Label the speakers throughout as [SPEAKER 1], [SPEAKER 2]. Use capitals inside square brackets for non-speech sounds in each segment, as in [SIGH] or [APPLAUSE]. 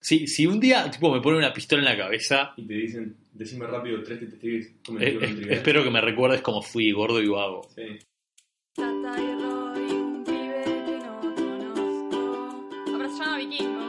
[SPEAKER 1] Si, si un día tipo, me pone una pistola en la cabeza,
[SPEAKER 2] Y te dicen, decime rápido tres que te estés
[SPEAKER 1] eh, eh, espero que me recuerdes como fui gordo y vago.
[SPEAKER 2] Sí.
[SPEAKER 3] Tata y Roy, un pibe que no conozco. Ahora se llama Vikingo.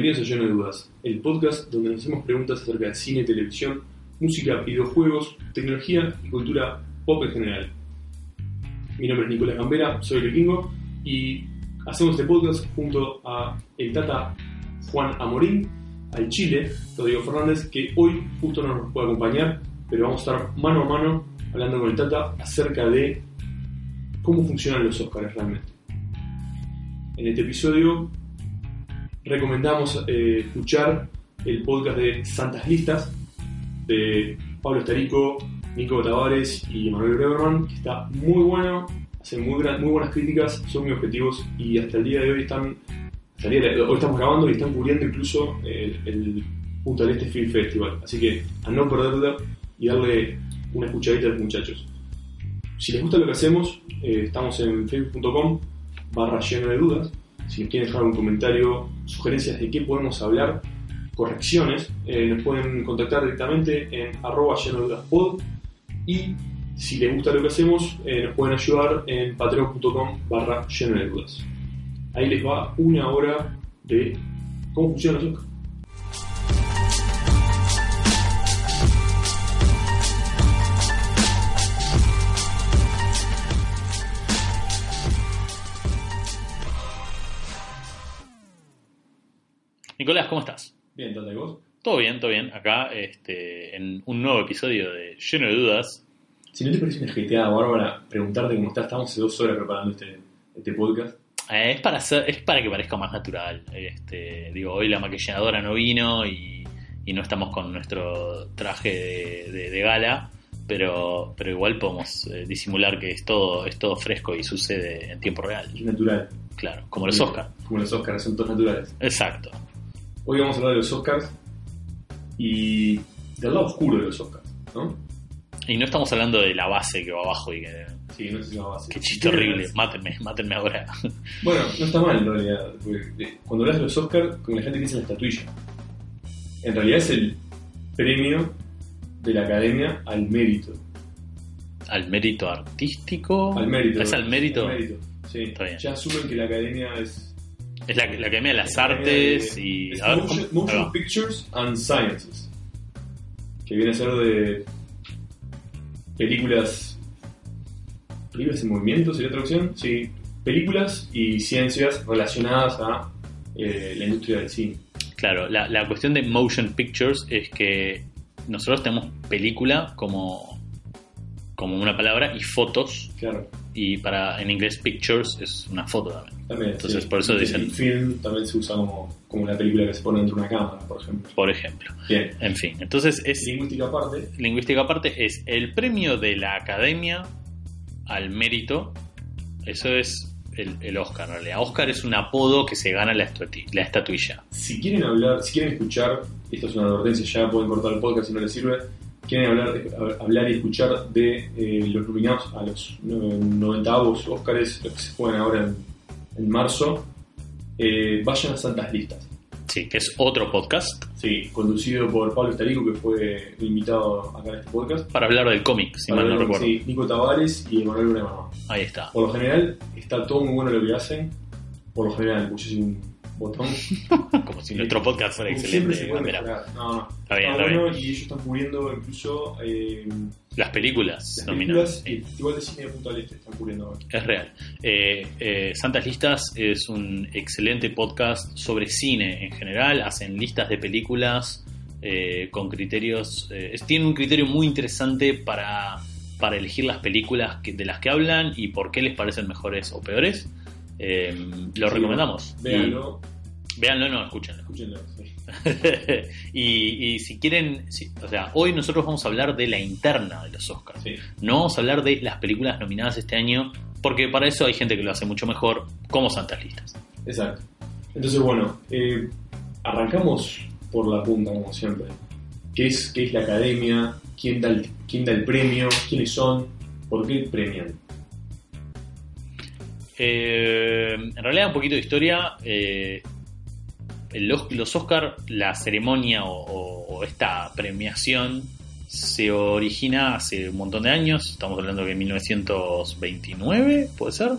[SPEAKER 2] Bienvenidos a Lleno de Dudas, el podcast donde nos hacemos preguntas acerca de cine, televisión, música, videojuegos, tecnología y cultura pop en general. Mi nombre es Nicolás Gambera, soy el Vikingo y hacemos este podcast junto a el Tata Juan Amorín, al Chile, Rodrigo Fernández, que hoy justo no nos puede acompañar, pero vamos a estar mano a mano hablando con el Tata acerca de cómo funcionan los Oscars realmente. En este episodio recomendamos eh, escuchar el podcast de Santas Listas de Pablo Estarico, Nico Tavares y Manuel Breberman, que está muy bueno, hacen muy, buenas críticas, son muy objetivos y hasta el día de hoy están, hasta hoy estamos grabando y están cubriendo incluso el, el Punta del Este Film Festival, así que a no perderla y darle una escuchadita a los muchachos. Si les gusta lo que hacemos, eh, estamos en facebook.com barra lleno de dudas. Si quieren dejar un comentario, sugerencias de qué podemos hablar, correcciones, eh, nos pueden contactar directamente en arroba lleno de dudas pod. Y si les gusta lo que hacemos, eh, nos pueden ayudar en patreon.com barra lleno de dudas. Ahí les va una hora de cómo funciona
[SPEAKER 1] Nicolás, ¿cómo estás?
[SPEAKER 2] Bien, ¿y vos?
[SPEAKER 1] Todo bien, todo bien. Acá este, en un nuevo episodio de Lleno de Dudas.
[SPEAKER 2] Si no te parece una jeteada bárbara preguntarte cómo estás, estamos hace dos horas preparando este, este podcast.
[SPEAKER 1] Eh, es, para hacer, es para que parezca más natural. Este, digo, hoy la maquilladora no vino y, y no estamos con nuestro traje de, de- de gala, pero, pero igual podemos eh, disimular que es todo, es todo fresco y sucede en tiempo real.
[SPEAKER 2] Natural.
[SPEAKER 1] Claro, como los Oscars.
[SPEAKER 2] Como los Oscars, son todos naturales.
[SPEAKER 1] Exacto.
[SPEAKER 2] Hoy vamos a hablar de los Oscars y del lado oscuro de los Oscars, ¿no?
[SPEAKER 1] Y no estamos hablando de la base que va abajo y que.
[SPEAKER 2] Sí, no sé si se llama así.
[SPEAKER 1] Qué chiste horrible. Mátenme, mátenme ahora.
[SPEAKER 2] Bueno, no está mal en realidad. porque, eh, cuando hablas de los Oscars, como la gente piensa en la estatuilla. En realidad es el premio de la academia al mérito.
[SPEAKER 1] Al mérito artístico.
[SPEAKER 2] Al mérito.
[SPEAKER 1] Es al mérito.
[SPEAKER 2] Al mérito, Sí.
[SPEAKER 1] Está bien.
[SPEAKER 2] Ya asumen que la academia es.
[SPEAKER 1] Es la, la Academia de las Artes
[SPEAKER 2] de-
[SPEAKER 1] y.
[SPEAKER 2] es
[SPEAKER 1] a ver,
[SPEAKER 2] motion. Pictures and Sciences. Que viene a ser de. películas. ¿Películas en movimiento sería traducción? Sí. Películas y ciencias relacionadas a eh, la industria del cine.
[SPEAKER 1] Claro, la, la cuestión de motion pictures es que nosotros tenemos película como, como una palabra y fotos,
[SPEAKER 2] Claro.
[SPEAKER 1] Y para en inglés pictures es una foto también.
[SPEAKER 2] También,
[SPEAKER 1] Entonces,
[SPEAKER 2] sí.
[SPEAKER 1] por eso dicen-
[SPEAKER 2] y film también se usa como, como una película que se pone dentro de una cámara, por ejemplo.
[SPEAKER 1] Por ejemplo.
[SPEAKER 2] Bien.
[SPEAKER 1] En fin, entonces es
[SPEAKER 2] Lingüística aparte.
[SPEAKER 1] lingüística aparte es el premio de la academia al mérito. Eso es el, el Oscar, en realidad. Oscar es un apodo que se gana la, estatuilla, la estatuilla.
[SPEAKER 2] Si quieren hablar, si quieren escuchar, esto es una advertencia, ya pueden cortar el podcast si no les sirve. Quieren hablar, hablar y escuchar de eh, los nominados a los 90 Oscars, los que se juegan ahora en, en marzo, eh, vayan a Santas Listas.
[SPEAKER 1] Sí, que es otro podcast
[SPEAKER 2] Sí, conducido por Pablo Estarico, que fue invitado acá en este podcast.
[SPEAKER 1] para hablar del cómic, si
[SPEAKER 2] Para
[SPEAKER 1] mal no recuerdo.
[SPEAKER 2] sí, Nico Tavares y Emanuel Bremama.
[SPEAKER 1] Ahí está.
[SPEAKER 2] Por lo general, está todo muy bueno lo que hacen. Por lo general, un botón. [LAUGHS]
[SPEAKER 1] Como si nuestro podcast fuera
[SPEAKER 2] Como siempre se
[SPEAKER 1] excelente.
[SPEAKER 2] puede mejorar. No, no.
[SPEAKER 1] Está bien,
[SPEAKER 2] Está
[SPEAKER 1] está
[SPEAKER 2] bueno
[SPEAKER 1] bien.
[SPEAKER 2] y ellos están cubriendo incluso eh,
[SPEAKER 1] Las películas
[SPEAKER 2] las
[SPEAKER 1] nominadas.
[SPEAKER 2] películas el Festival de Cine de Punta del Este están cubriendo ahora.
[SPEAKER 1] Es real. Eh, eh, Santas Listas es un excelente podcast sobre cine en general. Hacen listas de películas eh, con criterios. eh, tienen un criterio muy interesante para, para elegir las películas que- de las que hablan y por qué les parecen mejores o peores. Eh, lo
[SPEAKER 2] Sí,
[SPEAKER 1] recomendamos.
[SPEAKER 2] Véanlo,
[SPEAKER 1] Y- véanlo, no, escúchenlo.
[SPEAKER 2] escúchenlo. sí. [LAUGHS]
[SPEAKER 1] y, y si quieren, o sea, hoy nosotros vamos a hablar de la interna de los Oscars. No vamos a hablar de las películas nominadas este año, porque para eso hay gente que lo hace mucho mejor, como Santas Listas.
[SPEAKER 2] Exacto. Entonces, bueno, eh, arrancamos por la punta, como siempre. ¿Qué es, qué es la academia? ¿Quién da, el, ¿Quién da el premio? ¿Quiénes son? ¿Por qué premian?
[SPEAKER 1] Eh, en realidad, un poquito de historia. eh, los, los Oscar, la ceremonia o, esta premiación se origina hace un montón de años. Estamos hablando de 1929, ¿puede ser?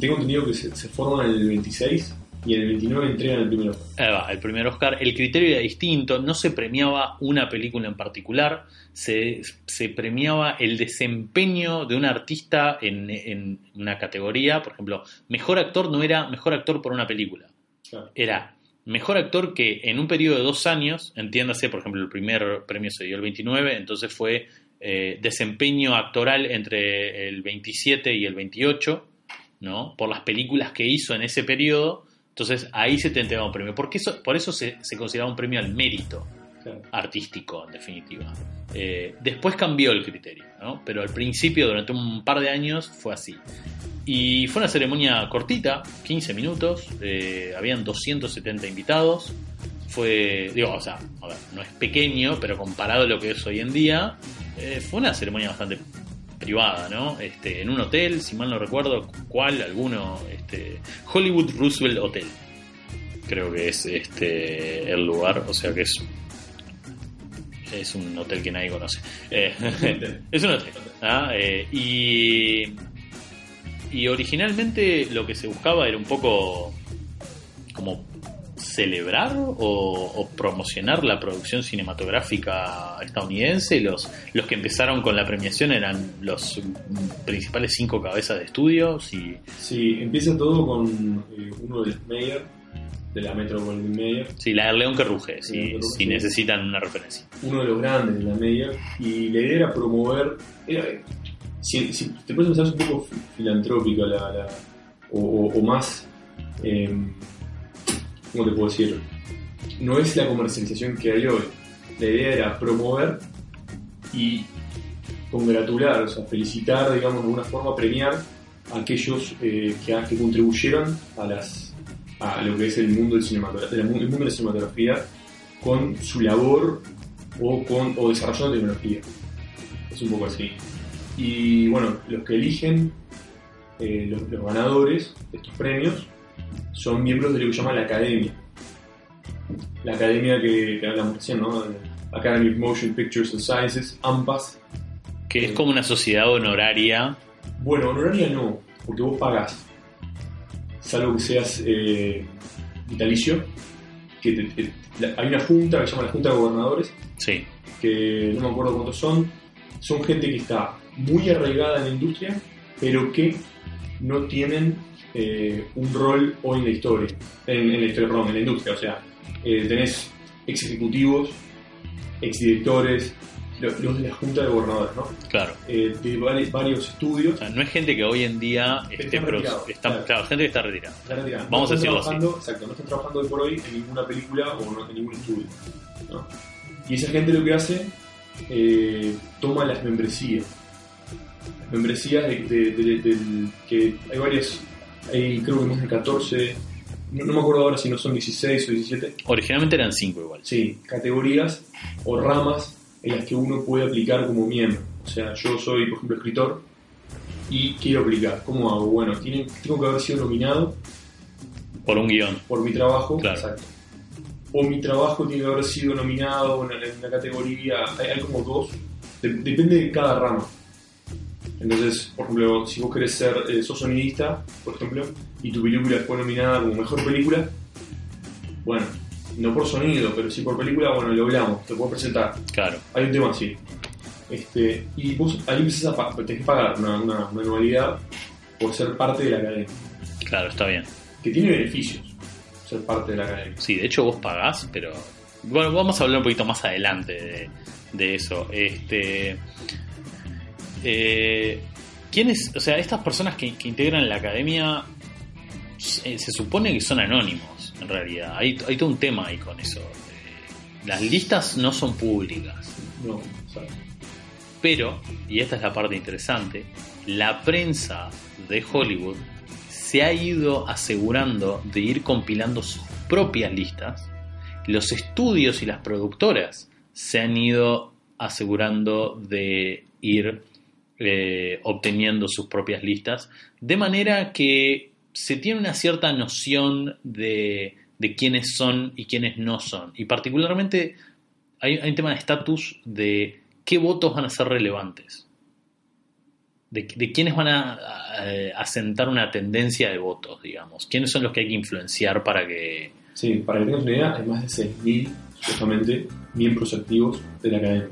[SPEAKER 2] Tengo entendido que se, se forman en el 26 y en el 29 entregan el primero.
[SPEAKER 1] Ahí va, el primer Oscar. El criterio era distinto, no se premiaba una película en particular, se, se premiaba el desempeño de un artista en, en una categoría. Por ejemplo, mejor actor no era mejor actor por una película,
[SPEAKER 2] Claro.
[SPEAKER 1] era mejor actor que en un periodo de dos años, entiéndase, por ejemplo, el primer premio se dio el 29, entonces fue eh, desempeño actoral entre el 27 y el 28, ¿no? Por las películas que hizo en ese periodo. Entonces ahí se te entregaba un premio. Porque eso, por eso se, se consideraba un premio al mérito
[SPEAKER 2] claro.
[SPEAKER 1] artístico, en definitiva. Eh, después cambió el criterio, ¿no? Pero al principio, durante un par de años, fue así. Y fue una ceremonia cortita, 15 minutos, eh, habían 270 invitados. Fue, digo, o sea, a ver, no es pequeño, pero comparado a lo que es hoy en día, eh, fue una ceremonia bastante privada, ¿no? Este, en un hotel, si mal no recuerdo, ¿cuál? Alguno, este, Hollywood Roosevelt Hotel. Creo que es este el lugar, o sea que es es un hotel que nadie conoce. Eh, [LAUGHS] es un hotel. ¿ah? Eh, y, y originalmente lo que se buscaba era un poco como celebrar o, o promocionar la producción cinematográfica estadounidense. Los, los que empezaron con la premiación eran los principales cinco cabezas de estudios y
[SPEAKER 2] Sí, empieza todo con eh, uno de los Mayer, de la Metro Goldwyn Mayer,
[SPEAKER 1] sí, la del León que ruge, si,
[SPEAKER 2] León que ruge,
[SPEAKER 1] si
[SPEAKER 2] sí.
[SPEAKER 1] necesitan una referencia.
[SPEAKER 2] uno de los grandes de la Mayer, y la idea era promover. Era, si, si te puedes pensar, es un poco fi- filantrópica la, la- o, o- o más. eh, ¿Cómo te puedo decir? No es la comercialización que hay hoy. La idea era promover y congratular, o sea, felicitar, digamos, de alguna forma, premiar a aquellos eh, que, contribuyeron a lo que es el mundo del el mundo de la cinematografía con su labor o con o desarrollando tecnología. Es un poco así. Y bueno, los que eligen eh, los ganadores de estos premios son miembros de lo que se llama la academia. La academia que, que hablamos recién, ¿no? Academy of Motion Pictures and Sciences, AMPAS.
[SPEAKER 1] Que es como una sociedad honoraria.
[SPEAKER 2] Bueno, honoraria no, porque vos pagás. Salvo que seas eh, vitalicio. Que te- te- la- hay una junta que se llama la Junta de Gobernadores,
[SPEAKER 1] Sí,
[SPEAKER 2] que no me acuerdo cuántos son. Son gente que está muy arraigada en la industria, pero que no tienen eh, un rol hoy en la historia. En, en la historia, perdón, en la industria. O sea, eh, tenés ex ejecutivos, ex directores, lo- los de la Junta de Gobernadores, ¿no?
[SPEAKER 1] claro.
[SPEAKER 2] Eh, de vari- varios estudios.
[SPEAKER 1] O sea, no es gente que hoy en día esté
[SPEAKER 2] retirados,
[SPEAKER 1] están-
[SPEAKER 2] claro.
[SPEAKER 1] claro, gente que está retirada.
[SPEAKER 2] Están retirados.
[SPEAKER 1] Vamos a
[SPEAKER 2] están
[SPEAKER 1] decirlo así.
[SPEAKER 2] Exacto, no están trabajando hoy por hoy en ninguna película o no- en ningún estudio. ¿no? Y esa gente lo que hace, eh, toma las membresías. Las membresías de, de- que hay varias, hay creo que más de 14, no, no me acuerdo ahora si no son 16 o 17,
[SPEAKER 1] Originalmente eran cinco igual.
[SPEAKER 2] sí, categorías o ramas en las que uno puede aplicar como miembro. O sea, yo soy, por ejemplo, escritor y quiero aplicar. ¿Cómo hago? Bueno, tiene- tengo que haber sido nominado
[SPEAKER 1] Por un guion.
[SPEAKER 2] por mi trabajo.
[SPEAKER 1] Claro.
[SPEAKER 2] Exacto. o mi trabajo tiene que haber sido nominado en una, en una categoría. Hay, hay como dos. De- depende de cada rama. Entonces, por ejemplo, si vos querés ser, eh, sos sonidista, por ejemplo, y tu película fue nominada como mejor película, bueno, no por sonido, pero sí por película, bueno, lo hablamos, te puedo presentar.
[SPEAKER 1] Claro,
[SPEAKER 2] Hay un tema así. Este, y vos ahí empezás a tenés que pagar una, una, una anualidad por ser parte de la academia,
[SPEAKER 1] claro, está bien.
[SPEAKER 2] que tiene beneficios ser parte de la academia.
[SPEAKER 1] Sí, de hecho vos pagás, pero. Bueno, vamos a hablar un poquito más adelante de, de eso. Este. Eh, ¿Quiénes? O sea, estas personas que, que integran la academia se, se supone que son anónimos, en realidad. Hay, hay todo un tema ahí con eso. Eh, las listas no son públicas.
[SPEAKER 2] No, sea,
[SPEAKER 1] Pero, y esta es la parte interesante, la prensa de Hollywood se ha ido asegurando de ir compilando sus propias listas. Los estudios y las productoras se han ido asegurando de ir eh, obteniendo sus propias listas, de manera que se tiene una cierta noción de, de quiénes son y quiénes no son. Y particularmente hay, un tema de estatus de qué votos van a ser relevantes. De, quiénes van a, a- a sentar una tendencia de votos, digamos. ¿Quiénes son los que hay que influenciar para que...
[SPEAKER 2] sí, para que tengas una idea, hay más de 6.000, supuestamente, miembros activos de la academia.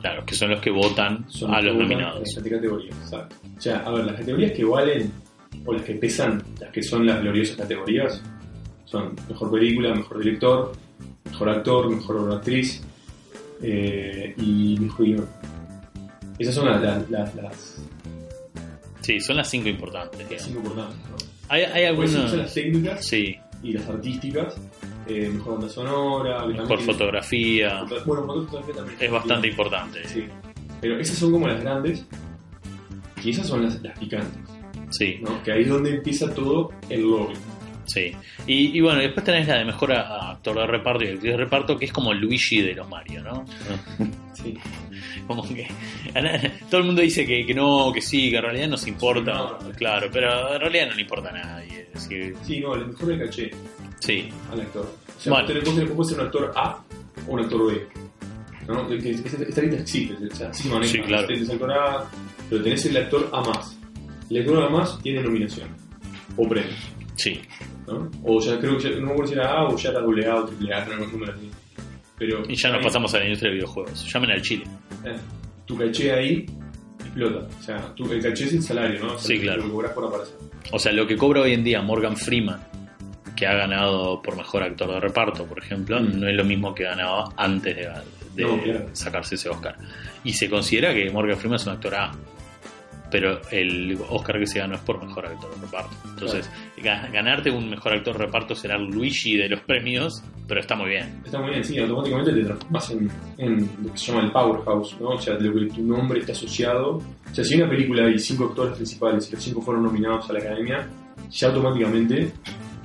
[SPEAKER 1] Claro, que son los que votan
[SPEAKER 2] Son
[SPEAKER 1] a los nominados.
[SPEAKER 2] En las categorías, exacto. O sea, a ver, las categorías que valen, o las que pesan, las que son las gloriosas categorías, son mejor película, mejor director, mejor actor, mejor actriz eh, y mejor guion. Esas son las, las, las, las-
[SPEAKER 1] Sí, son las cinco importantes.
[SPEAKER 2] las
[SPEAKER 1] digamos.
[SPEAKER 2] cinco importantes. ¿no?
[SPEAKER 1] Hay, hay
[SPEAKER 2] Pues son
[SPEAKER 1] algunas...
[SPEAKER 2] las técnicas
[SPEAKER 1] Sí,
[SPEAKER 2] y las artísticas, eh, mejor banda sonora,
[SPEAKER 1] mejor fotografía.
[SPEAKER 2] Bueno, mejor fotografía también.
[SPEAKER 1] Es bastante importante.
[SPEAKER 2] Sí. Pero esas son como las grandes y esas son las, las picantes,
[SPEAKER 1] Sí,
[SPEAKER 2] ¿no? Que ahí es donde empieza todo el lobby.
[SPEAKER 1] sí. Y, y bueno, después tenés la de mejor actor de reparto y actriz de reparto, que es como Luigi de los Mario, ¿no? [LAUGHS]
[SPEAKER 2] Sí.
[SPEAKER 1] Como que todo el mundo dice que, que no, que sí, que en realidad nos importa,
[SPEAKER 2] No.
[SPEAKER 1] claro, pero en realidad no le importa a nadie. Es decir,
[SPEAKER 2] Sí, no, el mejor le caché
[SPEAKER 1] sí,
[SPEAKER 2] al actor. O sea,
[SPEAKER 1] Bueno.
[SPEAKER 2] ser un actor A o un actor B. ¿No? Esta lista existe, o sea, así se maneja.
[SPEAKER 1] Sí, claro.
[SPEAKER 2] Tenés el actor A, pero tenés el actor A más. El actor A más tiene nominación o premio.
[SPEAKER 1] sí,
[SPEAKER 2] ¿no? O ya creo que ya, no me acuerdo si era A o ya era doble A o triple A, no, me lo sé. Pero
[SPEAKER 1] y ya nos
[SPEAKER 2] ahí-
[SPEAKER 1] pasamos a la industria de videojuegos. Llamen al Chile.
[SPEAKER 2] Eh, tu caché ahí explota. O sea, tu, el caché es el salario, ¿no? O sea,
[SPEAKER 1] Sí, claro.
[SPEAKER 2] Lo que cobras por aparecer.
[SPEAKER 1] O sea, lo que cobra hoy en día Morgan Freeman, que ha ganado por mejor actor de reparto, por ejemplo,
[SPEAKER 2] Mm.
[SPEAKER 1] no es lo mismo que ganaba antes de, de
[SPEAKER 2] No, claro.
[SPEAKER 1] sacarse ese Oscar. Y se considera que Morgan Freeman es un actor A. Pero el Oscar que se ganó es por mejor actor de reparto. Entonces, ga- ganarte un mejor actor de reparto será Luigi de los premios, pero está muy bien.
[SPEAKER 2] Está muy bien, sí, automáticamente te transformas en, en lo que se llama el powerhouse, ¿no? O sea, lo que tu nombre está asociado. O sea, si hay una película y cinco actores principales y los cinco fueron nominados a la academia, ya automáticamente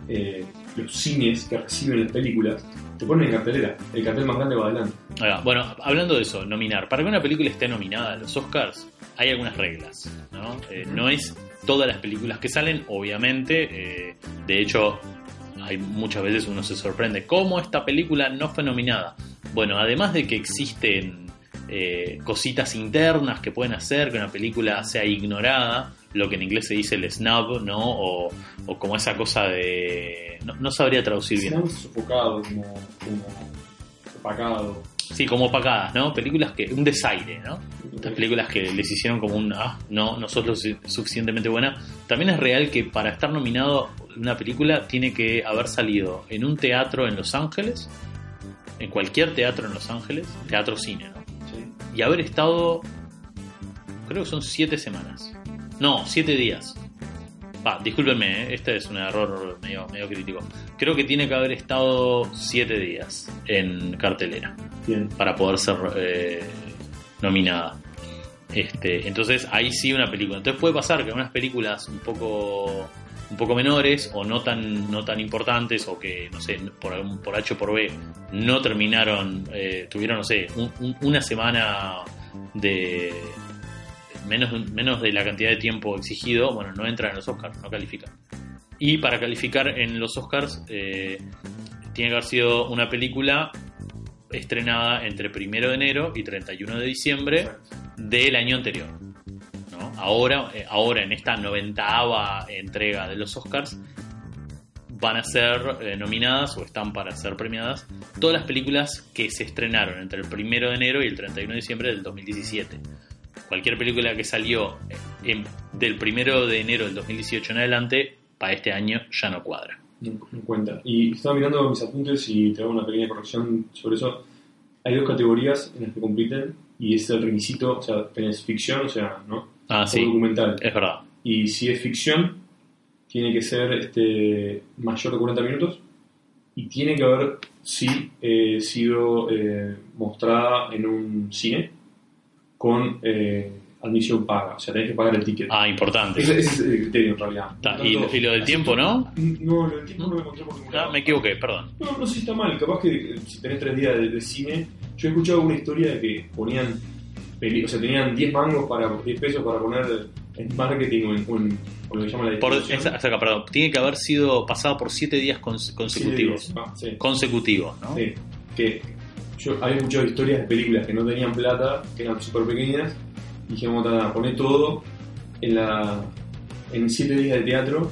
[SPEAKER 2] eh, los cines que reciben las películas te ponen en cartelera. El cartel más grande va adelante.
[SPEAKER 1] Ahora, bueno, hablando de eso, nominar. Para que una película esté nominada a los Oscars, hay algunas reglas, ¿no? Eh, no es todas las películas que salen, obviamente. eh, de hecho, hay muchas veces uno se sorprende cómo esta película no fue nominada. Bueno, además de que existen eh, cositas internas que pueden hacer que una película sea ignorada, lo que en inglés se dice el snub, ¿no? O, o como esa cosa de... No, no sabría traducir bien.
[SPEAKER 2] Está sofocado, como, como opacado.
[SPEAKER 1] Sí, como opacadas, ¿no? Películas que... Un desaire, ¿no? Estas películas que les hicieron como un... Ah, no, no sos lo su- suficientemente buena. También es real que para estar nominado una película tiene que haber salido en un teatro en Los Ángeles, en cualquier teatro en Los Ángeles, teatro cine, ¿no?
[SPEAKER 2] Sí.
[SPEAKER 1] Y haber estado... Creo que son siete semanas. No, siete días. Ah, discúlpenme, ¿eh? este es un error medio, medio crítico. Creo que tiene que haber estado siete días en cartelera
[SPEAKER 2] Bien.
[SPEAKER 1] para poder ser eh, nominada. Este, entonces ahí sí una película. Entonces puede pasar que unas películas un poco un poco menores o no tan no tan importantes o que no sé por por H o por B no terminaron eh, tuvieron no sé un- un- una semana de menos menos de la cantidad de tiempo exigido bueno no entran en los Oscars no califican y para calificar en los Oscars eh, tiene que haber sido una película estrenada entre 1 de enero y 31 de diciembre del año anterior. ¿no? Ahora, eh, ahora, en esta noventaava entrega de los Oscars, van a ser eh, nominadas o están para ser premiadas todas las películas que se estrenaron entre el 1 de enero y el 31 de diciembre del 2017. Cualquier película que salió eh, en- del 1 de enero del 2018 en adelante, para este año ya no cuadra.
[SPEAKER 2] No cuenta. Y estaba mirando mis apuntes y te hago una pequeña corrección sobre eso. Hay dos categorías en las que compiten y es el requisito, o sea, tenés ficción, o sea, ¿no?
[SPEAKER 1] Ah,
[SPEAKER 2] O
[SPEAKER 1] sí,
[SPEAKER 2] documental.
[SPEAKER 1] es verdad.
[SPEAKER 2] Y si es ficción, tiene que ser este, mayor de 40 minutos y tiene que haber, sí, eh, sido eh, mostrada en un cine con eh, admisión paga. O sea, tenés que pagar el ticket.
[SPEAKER 1] Ah, importante.
[SPEAKER 2] Ese, ese es el criterio en realidad.
[SPEAKER 1] Ta, y,
[SPEAKER 2] tanto,
[SPEAKER 1] y lo del tiempo,
[SPEAKER 2] que-
[SPEAKER 1] ¿no?
[SPEAKER 2] No, lo del tiempo no lo encontré por ningún
[SPEAKER 1] Ah,
[SPEAKER 2] lado.
[SPEAKER 1] me equivoqué, perdón.
[SPEAKER 2] No, no sé si está mal. Capaz que eh, si tenés tres días de, de cine. Yo he escuchado una historia de que ponían. O sea, tenían 10 mangos para 10 pesos para poner en marketing o en, o en- o lo que llaman la
[SPEAKER 1] Por, esa- esa- perdón, tiene que haber sido pasado por siete días cons- consecutivos.
[SPEAKER 2] Ah, sí,
[SPEAKER 1] Consecutivos, ¿no?
[SPEAKER 2] sí. Que yo había escuchado historias de películas que no tenían plata, que eran súper pequeñas, y dijimos, nada, poné todo en la en 7 días de teatro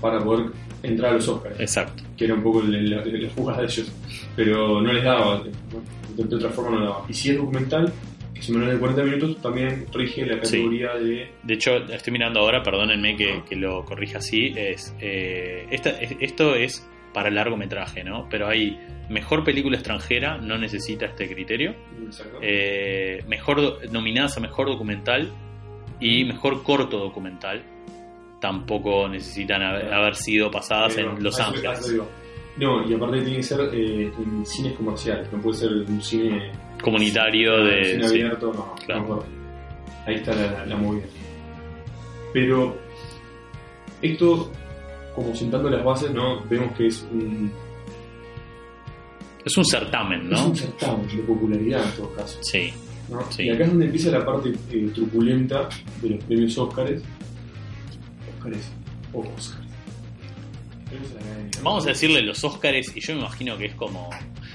[SPEAKER 2] para poder entrar a los Oscars.
[SPEAKER 1] Exacto.
[SPEAKER 2] que era un poco la, jugada de ellos, pero no les daba, de, de otra forma no les daba. Y si es documental, que es menor de 40 minutos, también rige la
[SPEAKER 1] Sí.
[SPEAKER 2] categoría de...
[SPEAKER 1] De hecho, estoy mirando ahora, perdónenme que, que lo corrija así, es, eh, esta- es- esto es para largometraje, ¿no? Pero hay mejor película extranjera, no necesita este criterio, eh, mejor nominadas a mejor documental y mejor corto documental, tampoco necesitan haber, haber sido pasadas
[SPEAKER 2] Eh, no,
[SPEAKER 1] en Los Ángeles.
[SPEAKER 2] No, y aparte tiene que ser eh, en cines comerciales, no puede ser un cine,
[SPEAKER 1] Comunitario
[SPEAKER 2] un
[SPEAKER 1] de...
[SPEAKER 2] cine
[SPEAKER 1] sí.
[SPEAKER 2] abierto, no,
[SPEAKER 1] claro.
[SPEAKER 2] no. Ahí está la, la movida. Pero esto, como sentando las bases, ¿no? vemos que es un,
[SPEAKER 1] Es un certamen,
[SPEAKER 2] es
[SPEAKER 1] ¿no?
[SPEAKER 2] un certamen de popularidad en todo caso.
[SPEAKER 1] Sí.
[SPEAKER 2] ¿no?
[SPEAKER 1] Sí.
[SPEAKER 2] Y acá es donde empieza la parte eh, truculenta de los premios Óscares. Óscares o Óscares.
[SPEAKER 1] Vamos a decirle los Óscares y yo me imagino que es como...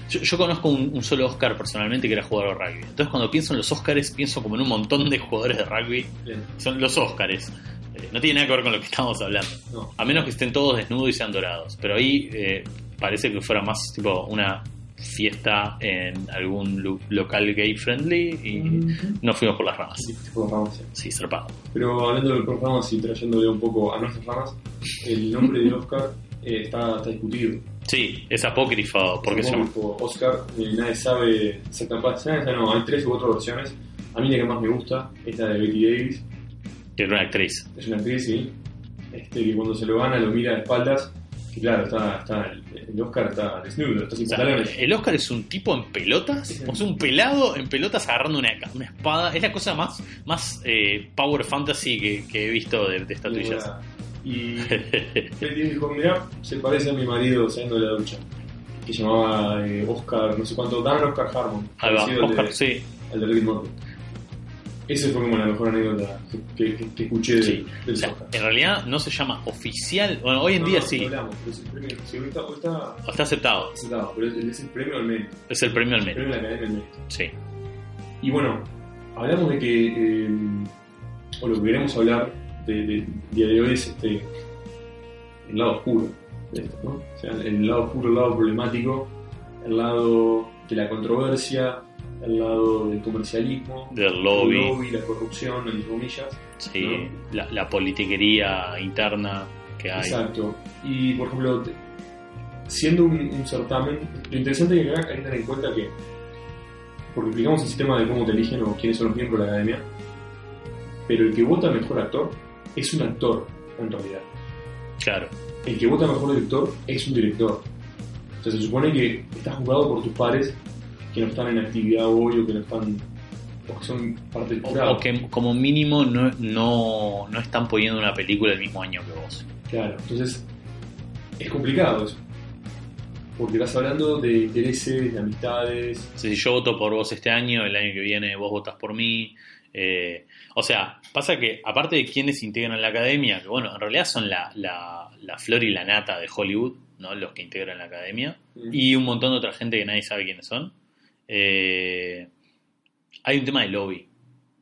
[SPEAKER 1] Yo, yo conozco un, un solo Oscar personalmente que era jugador de rugby. Entonces cuando pienso en los Óscares pienso como en un montón de jugadores de rugby.
[SPEAKER 2] Bien,
[SPEAKER 1] Son los Óscares. Eh, no tiene nada que ver con lo que estamos hablando.
[SPEAKER 2] no.
[SPEAKER 1] A menos que estén todos desnudos y sean dorados. Pero ahí eh, parece que fuera más tipo una fiesta en algún local gay friendly y
[SPEAKER 2] Ujú.
[SPEAKER 1] nos fuimos por las ramas.
[SPEAKER 2] Sí, ramas,
[SPEAKER 1] zarpado.
[SPEAKER 2] Pero hablando de los ramas y trayéndole un poco a nuestras ramas, el nombre del Oscar eh, está, está discutido.
[SPEAKER 1] Sí, es apócrifo porque se llama...
[SPEAKER 2] Oscar, eh, nadie sabe exactamente. nadie sabe, No, hay tres u cuatro versiones. A mí la que más me gusta es la de Betty Davis.
[SPEAKER 1] que era una actriz.
[SPEAKER 2] Es una actriz, sí. Este, que cuando se lo gana lo mira de espaldas. Que claro, está, está el, el Oscar está desnudo, está sin
[SPEAKER 1] O sea,
[SPEAKER 2] pantalones.
[SPEAKER 1] el Oscar es un tipo en pelotas, o sea, un pelado en pelotas agarrando una, una espada. Es la cosa más, más eh, power fantasy que, que he visto de, de estatuillas.
[SPEAKER 2] Y [LAUGHS] Betty dijo, mira, se parece a mi marido saliendo de la ducha. Que llamaba eh, Oscar, no sé cuánto, Dan Oscar Harmon.
[SPEAKER 1] Ahí va,
[SPEAKER 2] al de-
[SPEAKER 1] Oscar, sí.
[SPEAKER 2] al de Rick Morty. Esa fue como la mejor anécdota que, que- que escuché de-
[SPEAKER 1] Sí.
[SPEAKER 2] del
[SPEAKER 1] O sea, en realidad no se llama oficial. Bueno, hoy en
[SPEAKER 2] No,
[SPEAKER 1] día
[SPEAKER 2] no,
[SPEAKER 1] sí,
[SPEAKER 2] hablamos, pero es el premio, hoy está, hoy está
[SPEAKER 1] está aceptado.
[SPEAKER 2] aceptado, pero es, es el premio al mérito.
[SPEAKER 1] Es el premio al
[SPEAKER 2] El
[SPEAKER 1] mérito.
[SPEAKER 2] premio a la Academia del Mérito.
[SPEAKER 1] Sí.
[SPEAKER 2] Y bueno, hablamos de que, eh, o lo que queremos hablar de, de- día de hoy es este, el lado oscuro de esto, ¿no? O sea, el lado oscuro, el lado problemático, el lado de la controversia, el lado del comercialismo,
[SPEAKER 1] Del
[SPEAKER 2] el
[SPEAKER 1] lobby,
[SPEAKER 2] la corrupción, entre comillas.
[SPEAKER 1] sí,
[SPEAKER 2] ¿no?
[SPEAKER 1] la, la politiquería interna que hay.
[SPEAKER 2] Exacto. Y por ejemplo, siendo un, un certamen, lo interesante es que hay que tener en cuenta que, porque explicamos el sistema de cómo te eligen o quiénes son los miembros de la academia, pero el que vota mejor actor es un actor en realidad.
[SPEAKER 1] Claro.
[SPEAKER 2] El que vota mejor director es un director. O sea, se supone que está juzgado por tus pares que no están en actividad hoy o que no están, o que son parte del jurado.
[SPEAKER 1] o que como mínimo no, no, no están poniendo una película el mismo año que vos.
[SPEAKER 2] Claro, entonces es complicado eso. Porque estás hablando de intereses, de amistades.
[SPEAKER 1] Si yo voto por vos este año, el año que viene vos votas por mí. eh, o sea, pasa que aparte de quienes integran la academia, que bueno, en realidad son la, la, la flor y la nata de Hollywood, ¿no? los que integran la academia,
[SPEAKER 2] Mm.
[SPEAKER 1] y un montón de otra gente que nadie sabe quiénes son. Eh, hay un tema de lobby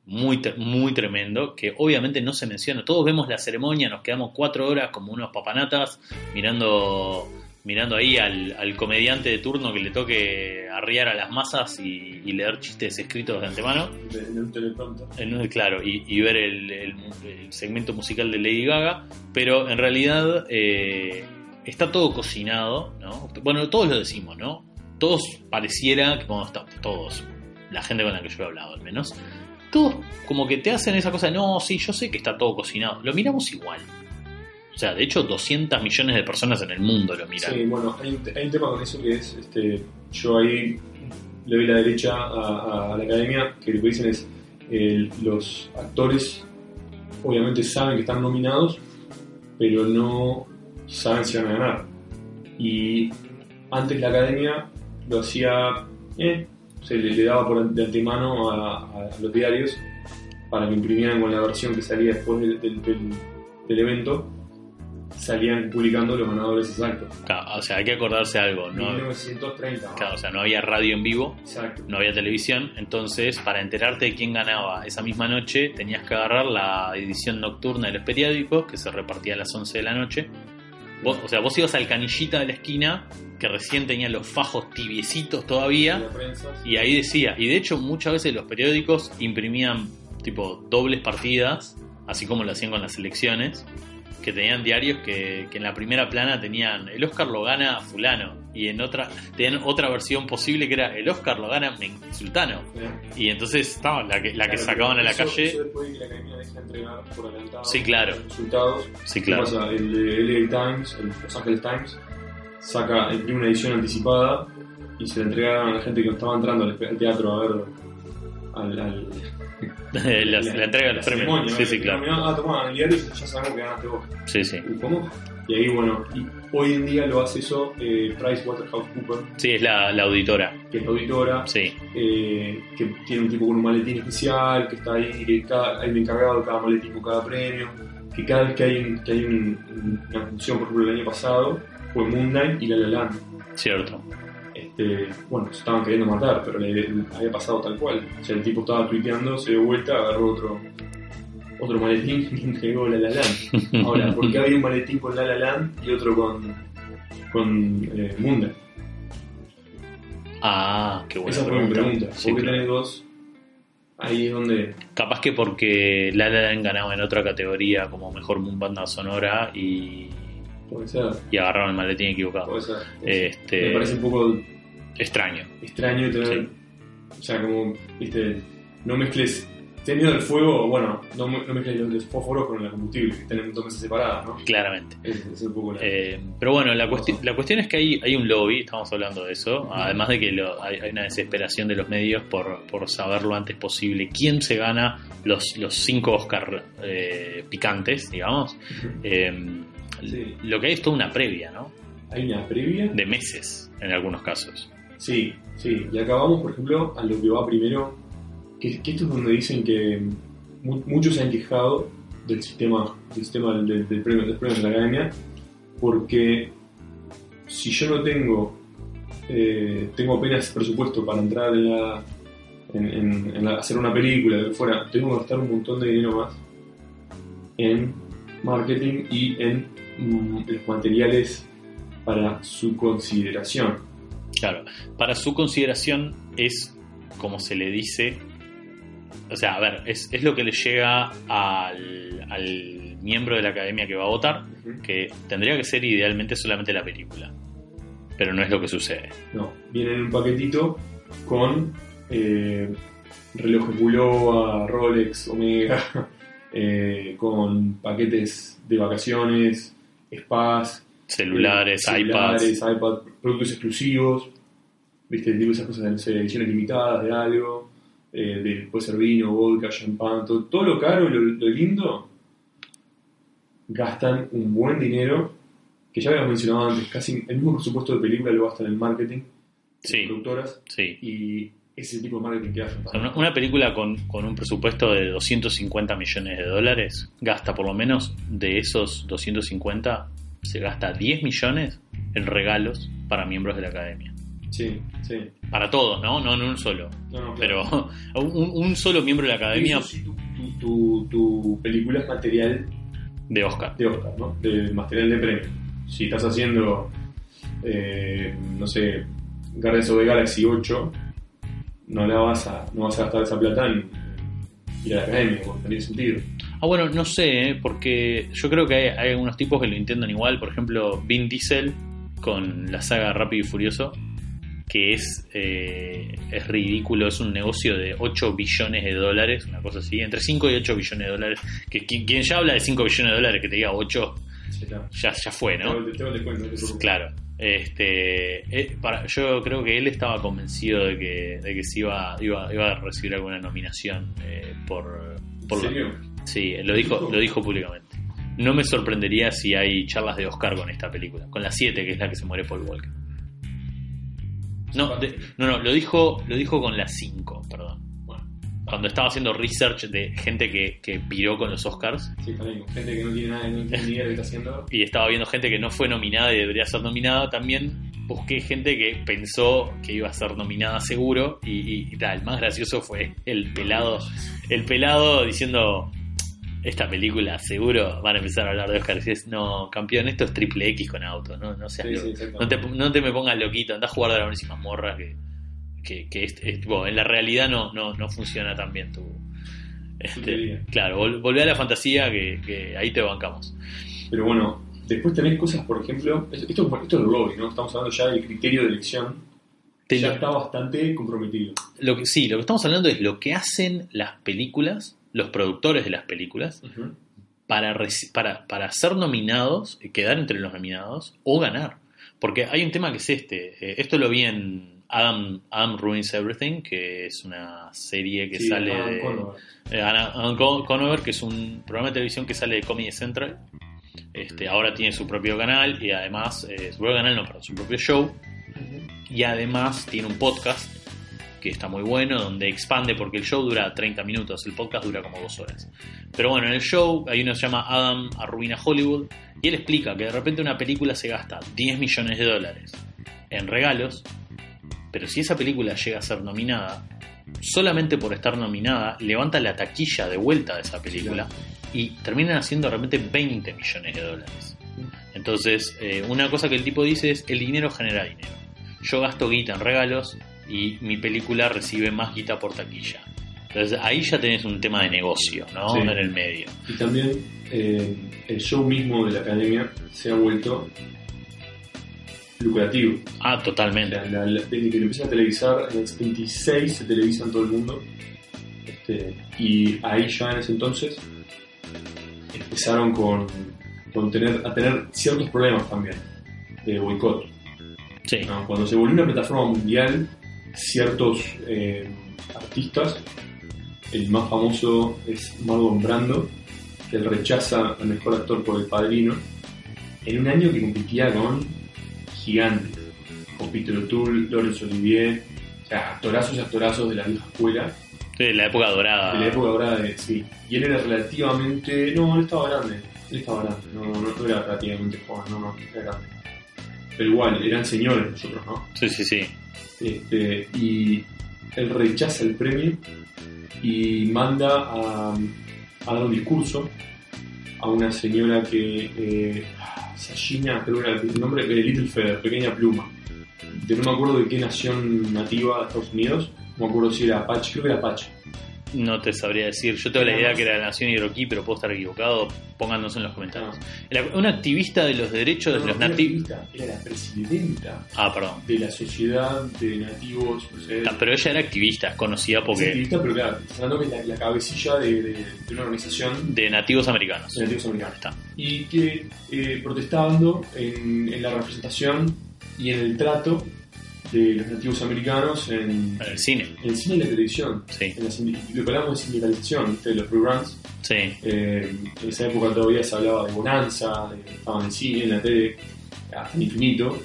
[SPEAKER 1] muy, muy tremendo que obviamente no se menciona. Todos vemos la ceremonia, nos quedamos cuatro horas como unos papanatas mirando, mirando ahí al, al comediante de turno que le toque arriar a las masas y, y leer chistes escritos de antemano.
[SPEAKER 2] De, de un teleprompter.
[SPEAKER 1] En claro, y, y ver el, el- el segmento musical de Lady Gaga, pero en realidad eh, está todo cocinado, ¿no? Bueno, todos lo decimos, ¿no? Todos pareciera que cuando estamos, todos, la gente con la que yo he hablado al menos, todos como que te hacen esa cosa, no, sí, yo sé que está todo cocinado, lo miramos igual. O sea, de hecho, 200 millones de personas en el mundo lo miran.
[SPEAKER 2] Sí, bueno, hay un, tema con eso que es, este, yo ahí le doy la derecha a, la academia, que lo que dicen es, eh, los actores obviamente saben que están nominados, pero no saben si van a ganar. Y antes la academia lo hacía, eh, se le, daba por de antemano a, los diarios para que imprimieran con la versión que salía después del evento, salían publicando los ganadores exactos.
[SPEAKER 1] Claro, o sea, hay que acordarse algo, ¿no?
[SPEAKER 2] 1930. ¿no?
[SPEAKER 1] Claro, o sea, no había radio en vivo,
[SPEAKER 2] Exacto.
[SPEAKER 1] no había televisión, entonces para enterarte de quién ganaba esa misma noche tenías que agarrar la edición nocturna de los periódicos que se repartía a las 11 de la noche. Vos- o sea, vos ibas al canillita de la esquina que recién tenía los fajos tibiecitos todavía
[SPEAKER 2] sí.
[SPEAKER 1] y ahí decía, y de hecho muchas veces los periódicos imprimían tipo dobles partidas, así como lo hacían con las elecciones, que tenían diarios que, que en la primera plana tenían el Oscar lo gana fulano y en otra tenían otra versión posible que era el Oscar lo gana Men- sultano y entonces estaba la que, la que sacaban a la
[SPEAKER 2] eso-
[SPEAKER 1] calle
[SPEAKER 2] Eso después de que la academia deja de entregar por adelantado
[SPEAKER 1] Sí, claro.
[SPEAKER 2] los resultados.
[SPEAKER 1] sí
[SPEAKER 2] ¿Qué
[SPEAKER 1] claro
[SPEAKER 2] pasa? El de LA Times, el Los Angeles Times, saca, imprime una edición anticipada y se la entregaron a la gente que estaba entrando al al teatro a ver al, al- [LAUGHS]
[SPEAKER 1] la, la entrega de los premios. sí sí claro.
[SPEAKER 2] Ah, tomá, el diario ya sabemos que ganaste vos.
[SPEAKER 1] sí sí.
[SPEAKER 2] ¿Y ¿Cómo? Y ahí, bueno, y hoy en día lo hace eso eh, PricewaterhouseCoopers,
[SPEAKER 1] sí es la, la auditora.
[SPEAKER 2] Que es la auditora,
[SPEAKER 1] sí.
[SPEAKER 2] eh, que tiene un tipo con un maletín especial, que está ahí, que cada, hay un encargado de cada maletín con cada premio, que cada vez que hay, un- que hay un- una función, por ejemplo el año pasado, fue Moonlight y La La Land.
[SPEAKER 1] cierto
[SPEAKER 2] Este, bueno, se estaban queriendo matar, pero le, le había pasado tal cual. O sea, el tipo estaba tuiteando, se dio vuelta, agarró otro, otro maletín [LAUGHS] y entregó La La Land. Ahora, ¿por qué había un maletín con La La Land y otro con, con eh, Moonlight?
[SPEAKER 1] ah qué buena
[SPEAKER 2] Esa fue mi
[SPEAKER 1] pregunta,
[SPEAKER 2] pregunta.
[SPEAKER 1] Sí,
[SPEAKER 2] ¿Por qué
[SPEAKER 1] claro.
[SPEAKER 2] tenés dos? Ahí es donde
[SPEAKER 1] Capaz que porque La La Land ganaba en otra categoría como mejor banda sonora y,
[SPEAKER 2] puede ser.
[SPEAKER 1] y agarraron el maletín equivocado.
[SPEAKER 2] Puede ser.
[SPEAKER 1] Este,
[SPEAKER 2] Me parece un poco
[SPEAKER 1] extraño.
[SPEAKER 2] extraño tener.
[SPEAKER 1] Sí.
[SPEAKER 2] O sea, como, viste, no mezcles. Teniendo el fuego, bueno, no, no mezcles los, fósforos con la combustible, que están en dos mesas separadas, ¿no?
[SPEAKER 1] Claramente.
[SPEAKER 2] Es, es un poco la.
[SPEAKER 1] Eh, pero bueno, la, cuesti- la cuestión es que hay, hay un lobby, estamos hablando de eso, además de que lo- hay, hay una desesperación de los medios por, por saber lo antes posible quién se gana los, los cinco Oscar eh, picantes, digamos. Eh,
[SPEAKER 2] Sí.
[SPEAKER 1] Lo que hay es toda una previa, ¿no?
[SPEAKER 2] Hay una previa.
[SPEAKER 1] De meses, en algunos casos.
[SPEAKER 2] Sí, sí. Y acá vamos, por ejemplo, a lo que va primero, que, que esto es donde dicen que mu- muchos se han quejado del sistema, del sistema del, premio, del premio de la academia, porque si yo no tengo, eh, tengo apenas presupuesto para entrar en la, en, hacer una película, que fuera, tengo que gastar un montón de dinero más en marketing y en mm, los materiales para su consideración.
[SPEAKER 1] Claro, para su consideración es como se le dice, o sea, a ver, es, es lo que le llega al, al miembro de la academia que va a votar, que tendría que ser idealmente solamente la película, pero no es lo que sucede.
[SPEAKER 2] No, viene en un paquetito con eh, relojes Bulova, Rolex, Omega, [LAUGHS] eh, con paquetes de vacaciones, spas,
[SPEAKER 1] Celulares,
[SPEAKER 2] eh,
[SPEAKER 1] iPads,
[SPEAKER 2] celulares, iPad, productos exclusivos, viste, digo esas cosas, no sé, ediciones limitadas de algo, eh, de, puede ser vino, vodka, champán, todo, todo lo caro, lo, lo lindo, gastan un buen dinero, que ya habíamos mencionado antes, casi el mismo presupuesto de película lo gastan en marketing,
[SPEAKER 1] Sí.
[SPEAKER 2] en productoras,
[SPEAKER 1] sí.
[SPEAKER 2] y ese tipo de marketing que hacen.
[SPEAKER 1] Una película con, con un presupuesto de 250 millones de dólares gasta por lo menos de esos 250 se gasta 10 millones en regalos para miembros de la academia.
[SPEAKER 2] Sí, sí.
[SPEAKER 1] Para todos, ¿no? No en un solo.
[SPEAKER 2] No, no, claro.
[SPEAKER 1] Pero [LAUGHS] un, un solo miembro de la academia
[SPEAKER 2] tu, tu, tu- tu película es material
[SPEAKER 1] de Oscar.
[SPEAKER 2] de Oscar, ¿no? De material de premio. Si estás haciendo, eh, no sé, Guardians of the Galaxy 8, no la vas a, no vas a gastar esa plata en ir a la academia, no tiene sentido.
[SPEAKER 1] Ah, bueno, no sé, ¿eh? porque yo creo que hay, hay algunos tipos que lo intentan igual. Por ejemplo, Vin Diesel con la saga Rápido y Furioso, que es, eh, es ridículo, es un negocio de 8 billones de dólares, una cosa así, entre 5 y 8 billones de dólares. Que quien, quien ya habla de 5 billones de dólares, que te diga 8,
[SPEAKER 2] Ya
[SPEAKER 1] ya, ya fue, ¿no?
[SPEAKER 2] Te te.
[SPEAKER 1] Claro. Este, eh, para, yo creo que él estaba convencido de que, de que se iba, iba, iba a recibir alguna nominación eh, por, por
[SPEAKER 2] ¿En
[SPEAKER 1] la-
[SPEAKER 2] serio?
[SPEAKER 1] Sí, lo dijo, lo dijo públicamente. No me sorprendería si hay charlas de Oscar con esta película, con la 7, que es la que se muere Paul Walker. No, de- no, no, lo dijo, lo dijo con la 5, perdón.
[SPEAKER 2] Bueno,
[SPEAKER 1] Cuando estaba haciendo research de gente que, que piró con los Oscars
[SPEAKER 2] sí, también, con gente que no tiene nada, no tiene [LAUGHS] ni idea de qué está haciendo.
[SPEAKER 1] y estaba viendo gente que no fue nominada y debería ser nominada, también busqué gente que pensó que iba a ser nominada seguro y, y, y tal. El más gracioso fue el pelado, el pelado diciendo esta película seguro van a empezar a hablar de Oscar. Y dices, no, campeón, esto es triple X con autos, no, no seas
[SPEAKER 2] Sí, sí,
[SPEAKER 1] no, te, no te me pongas loquito, anda a jugar Dragones y mazmorras que, que, que es- es- tipo, en la realidad no, no, no funciona tan bien tu... Este, claro, vol- volvé a la fantasía que, que ahí te bancamos.
[SPEAKER 2] Pero bueno, después tenés cosas, por ejemplo, esto, esto es el lobby, ¿no? Estamos hablando ya del criterio de elección.
[SPEAKER 1] Te
[SPEAKER 2] ya
[SPEAKER 1] lo-
[SPEAKER 2] está bastante comprometido.
[SPEAKER 1] Lo que, sí, lo que estamos hablando es lo que hacen las películas, los productores de las películas, para, para, para ser nominados, eh, quedar entre los nominados o ganar. Porque hay un tema que es este. eh, esto lo vi en Adam, Adam Ruins Everything, que es una serie que
[SPEAKER 2] Sí,
[SPEAKER 1] sale
[SPEAKER 2] Adam
[SPEAKER 1] de.
[SPEAKER 2] Conover.
[SPEAKER 1] eh, Adam Con- Conover, que es un programa de televisión que sale de Comedy Central. Este, ahora tiene su propio canal y además, eh, su propio canal, no, perdón, su propio show. Y además tiene un podcast que está muy bueno, donde expande, porque el show dura 30 minutos, el podcast dura como dos horas. Pero bueno, en el show hay uno que se llama Adam Arruina Hollywood, y él explica que de repente una película se gasta 10 millones de dólares en regalos, pero si esa película llega a ser nominada, solamente por estar nominada, levanta la taquilla de vuelta de esa película y terminan haciendo de repente 20 millones de dólares. Entonces, eh, una cosa que el tipo dice es, el dinero genera dinero. Yo gasto guita en regalos y mi película recibe más guita por taquilla. Entonces ahí ya tenés un tema de negocio, ¿no?
[SPEAKER 2] Sí.
[SPEAKER 1] En el medio.
[SPEAKER 2] Y también eh, el show mismo de la academia se ha vuelto lucrativo.
[SPEAKER 1] Ah,
[SPEAKER 2] O
[SPEAKER 1] totalmente.
[SPEAKER 2] sea, la- la- desde que lo empiezan a televisar, en el 76 se televisa en todo el mundo. Este, y ahí ya en ese entonces empezaron con, con tener, a tener ciertos problemas también de boicot.
[SPEAKER 1] Sí.
[SPEAKER 2] ¿no? Cuando se volvió una plataforma mundial, ciertos eh, artistas, el más famoso es Marlon Brando, que él rechaza al mejor actor por El Padrino, en un año que competía con gigantes, con Peter O'Toole, Laurence Olivier, o sea, actorazos y actorazos de la vieja escuela,
[SPEAKER 1] De la época dorada.
[SPEAKER 2] de la época dorada de sí. Y él era relativamente. No, él estaba grande. Él estaba grande. No, no, no era relativamente joven, no, no, era grande. Pero igual, eran señores nosotros, ¿no?
[SPEAKER 1] Sí, sí, sí.
[SPEAKER 2] Este, y él rechaza el premio y manda a, a dar un discurso a una señora que. Eh, Sashina, creo que era el nombre, eh, Little Feather, Pequeña Pluma. De no me acuerdo de qué nación nativa de Estados Unidos. No me acuerdo si era Apache, creo que era Apache.
[SPEAKER 1] No te sabría decir. Yo tengo la idea que era la Nación Iroquí, pero puedo estar equivocado. Pónganos en los comentarios. Era una activista de los derechos de los
[SPEAKER 2] no era
[SPEAKER 1] nativos.
[SPEAKER 2] Era la presidenta
[SPEAKER 1] Ah, perdón.
[SPEAKER 2] de la sociedad de nativos. No sé,
[SPEAKER 1] Ah, Pero ella era activista, es conocida
[SPEAKER 2] es
[SPEAKER 1] porque
[SPEAKER 2] activista, pero claro, hablando que es la, la cabecilla de, de- de una organización
[SPEAKER 1] de nativos americanos.
[SPEAKER 2] de nativos americanos.
[SPEAKER 1] Está.
[SPEAKER 2] Y que eh, protestando en, en la representación y en el trato de los nativos americanos en,
[SPEAKER 1] En el cine.
[SPEAKER 2] en el cine y la televisión.
[SPEAKER 1] Sí,
[SPEAKER 2] En la sindi- lo que hablamos de sindicalización, de los reruns.
[SPEAKER 1] sí.
[SPEAKER 2] Eh, en esa época todavía se hablaba de Bonanza, estaban en el cine, en la tele, hasta el infinito.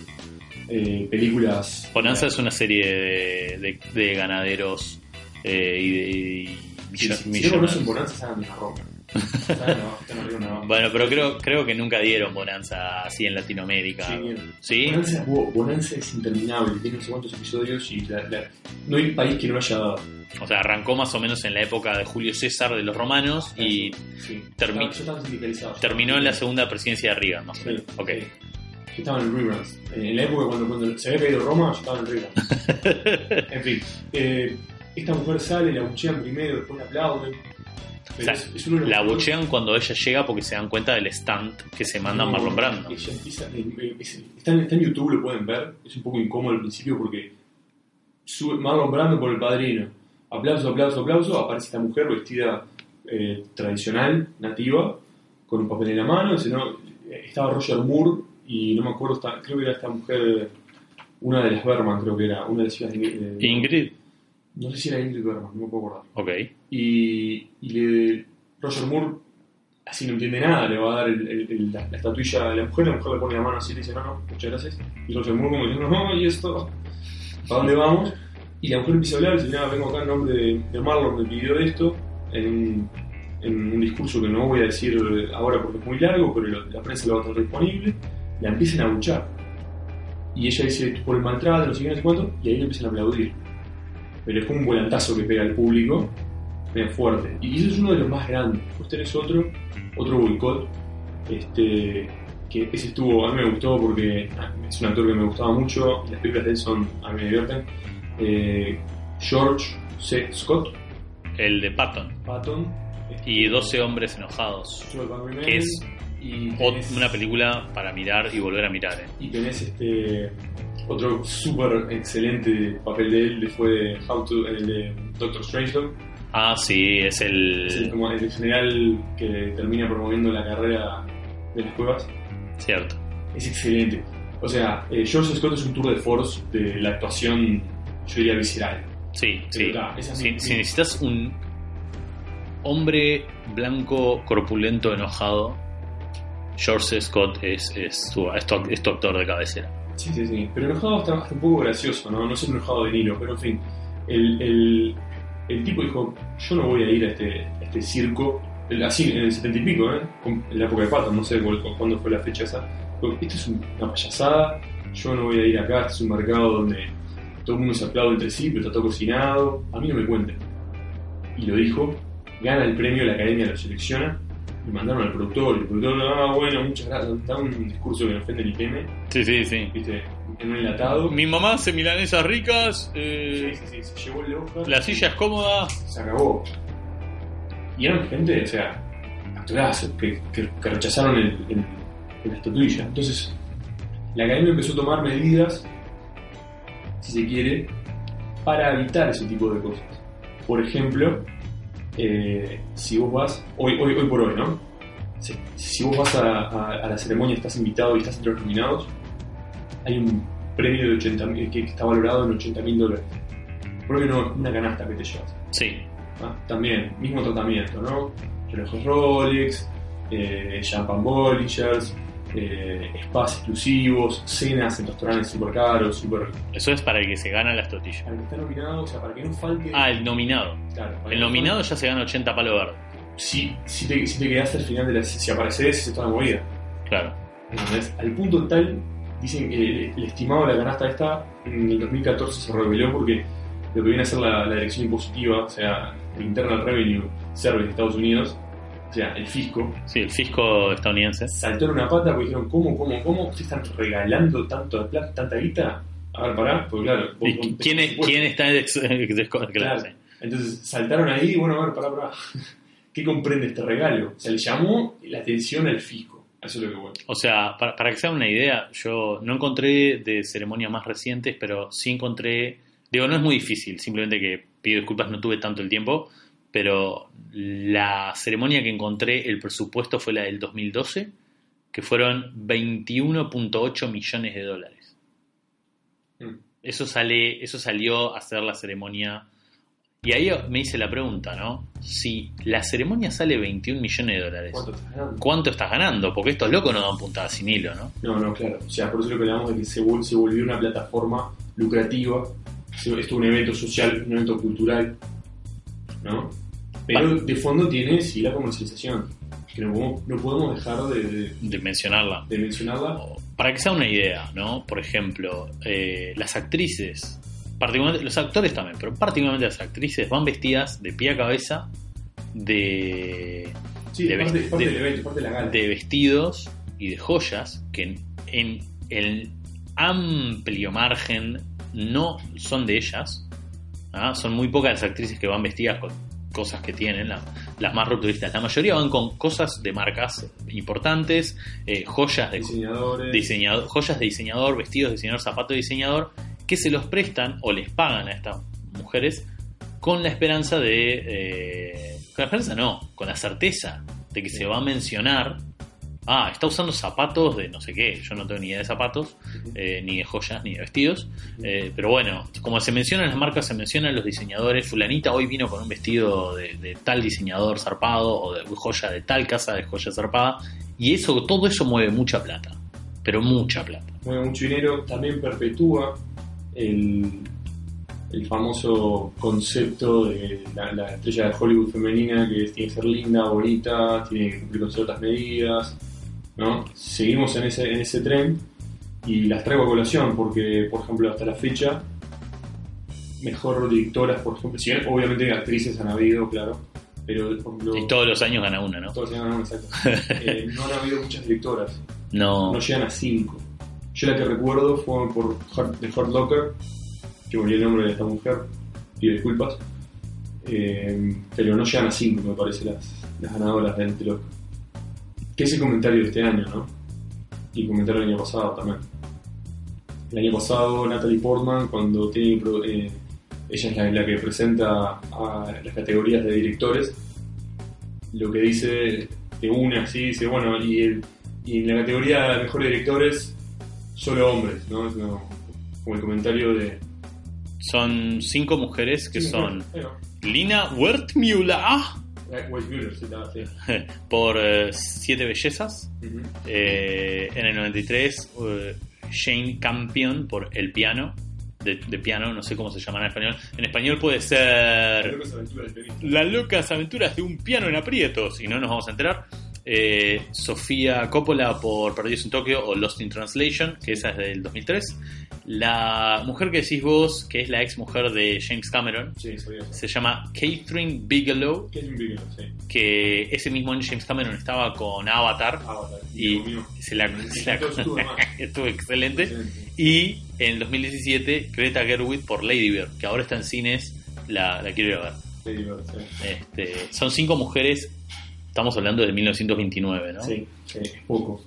[SPEAKER 2] Eh, películas.
[SPEAKER 1] Bonanza es una serie de, de- de ganaderos eh, y de y millo-
[SPEAKER 2] si- si no
[SPEAKER 1] millonarios.
[SPEAKER 2] conocen Bonanza, de una roca. No.
[SPEAKER 1] Bueno, pero creo, creo que nunca dieron bonanza así en Latinoamérica.
[SPEAKER 2] Sí, bien.
[SPEAKER 1] ¿Sí?
[SPEAKER 2] Bonanza, Bo- Bonanza es interminable, tiene no sé cuántos episodios y la- la- no hay país que no haya dado.
[SPEAKER 1] O sea, arrancó más o menos en la época de Julio César de los romanos y
[SPEAKER 2] Sí.
[SPEAKER 1] Termi- terminó en la segunda presidencia de Reagan, más o menos.
[SPEAKER 2] Ya estaban en reruns. En la época cuando, cuando se había caído Roma, ya estaban en reruns. [LAUGHS] en fin, eh, esta mujer sale, la buchean primero, después la aplauden.
[SPEAKER 1] O sea,
[SPEAKER 2] es, es
[SPEAKER 1] La
[SPEAKER 2] mejores-
[SPEAKER 1] buchean cuando ella llega porque se dan cuenta del stunt que se manda
[SPEAKER 2] No,
[SPEAKER 1] Marlon Brando.
[SPEAKER 2] ella empieza- eh, eh, es- está, en, está en YouTube, lo pueden ver. Es un poco incómodo al principio porque sube Marlon Brando por el padrino. Aplauso, aplauso, aplauso. Aparece esta mujer vestida eh, tradicional, nativa, con un papel en la mano. Dice, no, eh, estaba Roger Moore y no me acuerdo, creo que era esta mujer, una de las Berman, creo que era, una de las hijas de de-
[SPEAKER 1] Ingrid,
[SPEAKER 2] No sé si era Ingrid Berman, no me puedo acordar
[SPEAKER 1] ok.
[SPEAKER 2] y, y le, Roger Moore así no entiende nada, le va a dar el- el- el- la, la estatuilla a la mujer, la mujer le pone la mano así y le dice, no, no, muchas gracias. Y Roger Moore como diciendo, no, y esto, ¿para dónde vamos? Y la mujer empieza a hablar, dice, nada, vengo acá en nombre de, de Marlon, me pidió esto, en un, en un discurso que no voy a decir ahora porque es muy largo, pero la, la prensa lo va a tener disponible, la empiezan a buchar. Y ella dice, por el maltrato, no sé qué, no sé cuánto, y ahí le empiezan a aplaudir. Pero es como un volantazo que pega al público, bien fuerte. Y eso es uno de los más grandes. Después tenés otro, otro boicot, este, que ese estuvo, a mí me gustó porque es un actor que me gustaba mucho, las películas de él son, a mí me divierten. Eh, George C. Scott,
[SPEAKER 1] El de Patton.
[SPEAKER 2] Patton, este,
[SPEAKER 1] Y 12 hombres enojados. Que es
[SPEAKER 2] y tenés-
[SPEAKER 1] Una película para mirar y volver a mirar. eh.
[SPEAKER 2] Y tenés este otro súper excelente papel de él, fue How to, el de Doctor Strangelove,
[SPEAKER 1] Ah, sí, es
[SPEAKER 2] es el, como el general que termina promoviendo la carrera de las cuevas.
[SPEAKER 1] Cierto.
[SPEAKER 2] Es excelente. O sea, eh, George Scott es un tour de force de la actuación, yo diría, visceral.
[SPEAKER 1] Sí, sí.
[SPEAKER 2] está, es así.
[SPEAKER 1] Si, si necesitas un hombre blanco, corpulento, enojado, George Scott es, es, tu, es, tu, es tu actor de cabecera.
[SPEAKER 2] Sí, sí, sí. Pero enojado hasta, hasta un poco gracioso, ¿no? No es enojado de Niro, pero en fin. El, el, el tipo dijo, yo no voy a ir a este, este circo, así en el setenta y pico, ¿eh? En la época de Patton, no sé cu- cu- cuándo fue la fecha esa. Dijo, Esto es un- una payasada, yo no voy a ir acá, este es un mercado donde todo el mundo se aplaude entre sí, pero está todo cocinado, a mí no me cuenten. Y lo dijo, gana el premio, la academia lo selecciona, y mandaron al productor, y el productor, ah, bueno, muchas gracias, da un discurso que no ofende ni teme,
[SPEAKER 1] Sí, sí, sí.
[SPEAKER 2] viste, en un enlatado.
[SPEAKER 1] Mi mamá hace milanesas ricas,
[SPEAKER 2] Sí,
[SPEAKER 1] eh,
[SPEAKER 2] sí, sí, se llevó el Oscar,
[SPEAKER 1] la silla es cómoda.
[SPEAKER 2] se acabó. Y eran gente, o sea, actorazos que, que, que rechazaron el, el- la estatuilla. Entonces, la academia empezó a tomar medidas, si se quiere, para evitar ese tipo de cosas. Por ejemplo, eh, si vos vas, hoy, hoy, hoy por hoy, ¿no? Si, si vos vas a, a- a la ceremonia, estás invitado y estás entre los nominados, hay un premio de 80 mil- que, que está valorado en 80 mil dólares. Premio no, una canasta que te llevas.
[SPEAKER 1] Sí,
[SPEAKER 2] Ah, también, mismo tratamiento, ¿no? Relojes Rolex, eh, champagne Bollingers, eh, spas exclusivos, cenas en restaurantes súper caros, súper...
[SPEAKER 1] eso es para el que se gana las tortillas.
[SPEAKER 2] Para el que está nominado, o sea, para que no falte...
[SPEAKER 1] Ah, el nominado.
[SPEAKER 2] Claro,
[SPEAKER 1] El
[SPEAKER 2] no
[SPEAKER 1] nominado ya se gana 80 palos verdes.
[SPEAKER 2] Si, si, te, si te quedaste al final de la... Si apareces, es toda la movida.
[SPEAKER 1] Claro.
[SPEAKER 2] ¿entendés? Al punto tal, dicen que el, el estimado de la canasta esta en el 2014 se reveló porque lo que viene a ser la, la dirección impositiva, o sea, el Internal Revenue Service de Estados Unidos, o sea, el fisco,
[SPEAKER 1] Sí, el fisco estadounidense.
[SPEAKER 2] saltó en una pata porque dijeron, ¿cómo, cómo, cómo? ¿Ustedes están regalando tanto de plata, tanta guita? A ver, pará, porque claro... vos-
[SPEAKER 1] ¿Y quién, es, ¿Quién está en ex- [LAUGHS] claro.
[SPEAKER 2] Entonces saltaron ahí y bueno, a ver, pará, pará. [LAUGHS] ¿Qué comprende este regalo? O sea, le llamó la atención al fisco. Eso es lo que bueno.
[SPEAKER 1] O sea, para, para que se hagan una idea, yo no encontré de ceremonias más recientes, pero sí encontré. Digo, no es muy difícil, simplemente que pido disculpas, no tuve tanto el tiempo. Pero la ceremonia que encontré, el presupuesto fue la del 2012, que fueron 21.8 millones de dólares.
[SPEAKER 2] Mm.
[SPEAKER 1] Eso, sale, eso salió a hacer la ceremonia. Y ahí me hice la pregunta, ¿no? Si la ceremonia sale 21 millones de dólares,
[SPEAKER 2] ¿Cuánto estás ganando?
[SPEAKER 1] ¿cuánto estás ganando? Porque estos locos no dan puntada sin hilo, ¿no?
[SPEAKER 2] No, no, claro. O sea, por eso lo que hablamos de que se, vol- se volvió una plataforma lucrativa. Esto es un evento social, un evento cultural, ¿no? Pero de fondo tiene sí la comercialización, que no podemos, no podemos dejar de, de-
[SPEAKER 1] de mencionarla.
[SPEAKER 2] de mencionarla.
[SPEAKER 1] Para que sea una idea, ¿no? Por ejemplo, eh, las actrices, particularmente, los actores también, pero particularmente las actrices van vestidas de pie a cabeza de,
[SPEAKER 2] Sí,
[SPEAKER 1] de
[SPEAKER 2] es parte,
[SPEAKER 1] vest-
[SPEAKER 2] parte
[SPEAKER 1] de-
[SPEAKER 2] del evento, parte de la gala.
[SPEAKER 1] de vestidos y de joyas que en, en el amplio margen no son de ellas. ¿ah? Son muy pocas las actrices que van vestidas con cosas que tienen, la- las más rupturistas. La mayoría van con cosas de marcas importantes, eh, joyas de
[SPEAKER 2] diseñadores.
[SPEAKER 1] diseñador, joyas de diseñador, vestidos de diseñador, zapatos de diseñador, que se los prestan o les pagan a estas mujeres con la esperanza de... eh, con la esperanza no, con la certeza de que se va a mencionar, ah, está usando zapatos de no sé qué, yo no tengo ni idea de zapatos, eh, ni de joyas, ni de vestidos, eh, pero bueno, como se mencionan las marcas, se mencionan los diseñadores, fulanita hoy vino con un vestido de, de tal diseñador zarpado o de joya de tal casa de joya zarpada, y eso, todo eso mueve mucha plata, pero mucha plata.
[SPEAKER 2] mueve mucho dinero, también perpetúa el, el famoso concepto de la, la estrella de Hollywood femenina que tiene que ser linda, bonita, tiene que cumplir con ciertas medidas, ¿no? Seguimos en ese, en ese tren y las traigo a colación porque, por ejemplo, hasta la fecha, mejor directoras, por ejemplo, bien obviamente actrices han habido, claro, pero por ejemplo...
[SPEAKER 1] Y todos los años gana una, ¿no?
[SPEAKER 2] todos se llaman, exacto. Eh, [LAUGHS] no han habido muchas directoras
[SPEAKER 1] No,
[SPEAKER 2] no llegan a 5. Yo la que recuerdo fue por The Hurt Locker, que volví el nombre de esta mujer, pido disculpas. Eh, pero no llegan a 5, me parece, las, las ganadoras de. Que es el comentario de este año, ¿no? Y comentario del año pasado también. El año pasado, Natalie Portman, cuando tiene. eh, ella es la, la que presenta a las categorías de directores, lo que dice de una así, dice, bueno, y, el- y en la categoría de mejores directores, solo hombres, ¿no? Es como, como el comentario de.
[SPEAKER 1] son cinco mujeres que
[SPEAKER 2] Sí,
[SPEAKER 1] son
[SPEAKER 2] va.
[SPEAKER 1] Lina Wertmüller
[SPEAKER 2] Eh, [LAUGHS]
[SPEAKER 1] por eh, Siete Bellezas,
[SPEAKER 2] Ujú.
[SPEAKER 1] Eh, en el 93 eh, Shane Campion por El Piano, de, de piano, no sé cómo se llama en español. En español puede ser. Las locas aventuras de un piano en aprietos, y no nos vamos a enterar. Eh, Sofía Coppola por Perdidos en Tokio o Lost in Translation, que esa es del 2003. La mujer que decís vos, que es la ex mujer de James Cameron,
[SPEAKER 2] Sí,
[SPEAKER 1] se llama Catherine Bigelow,
[SPEAKER 2] Catherine Bigelow, sí.
[SPEAKER 1] que ese mismo año James Cameron estaba con Avatar
[SPEAKER 2] Avatar.
[SPEAKER 1] y se la, se la- [LAUGHS]
[SPEAKER 2] Estuvo
[SPEAKER 1] excelente.
[SPEAKER 2] Excelente.
[SPEAKER 1] Y en el 2017 Greta Gerwig por Lady Bird, que ahora está en cines, la, la quiero ir a ver.
[SPEAKER 2] Sí, Bird, sí.
[SPEAKER 1] Este, son cinco mujeres, estamos hablando de 1929, ¿no?
[SPEAKER 2] Sí, sí, es poco.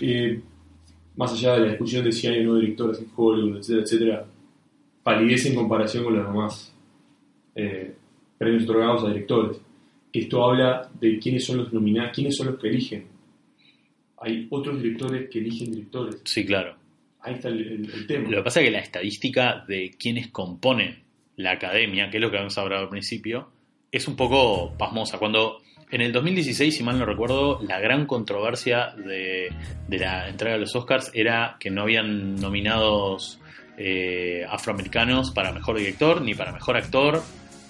[SPEAKER 2] Eh, más allá de la discusión de si hay o no directores en Hollywood, etcétera, etcétera, palidece en comparación con los demás eh, premios otorgados a directores. Esto habla de quiénes son los nominados, quiénes son los que eligen. Hay otros directores que eligen directores.
[SPEAKER 1] Sí, claro.
[SPEAKER 2] Ahí está el, el- el tema.
[SPEAKER 1] Lo que pasa es que la estadística de quienes componen la academia, que es lo que habíamos hablado al principio, es un poco pasmosa. Cuando en el 2016, si mal no recuerdo, la gran controversia de, de la entrega de los Oscars era que no habían nominados eh, afroamericanos para mejor director ni para mejor actor,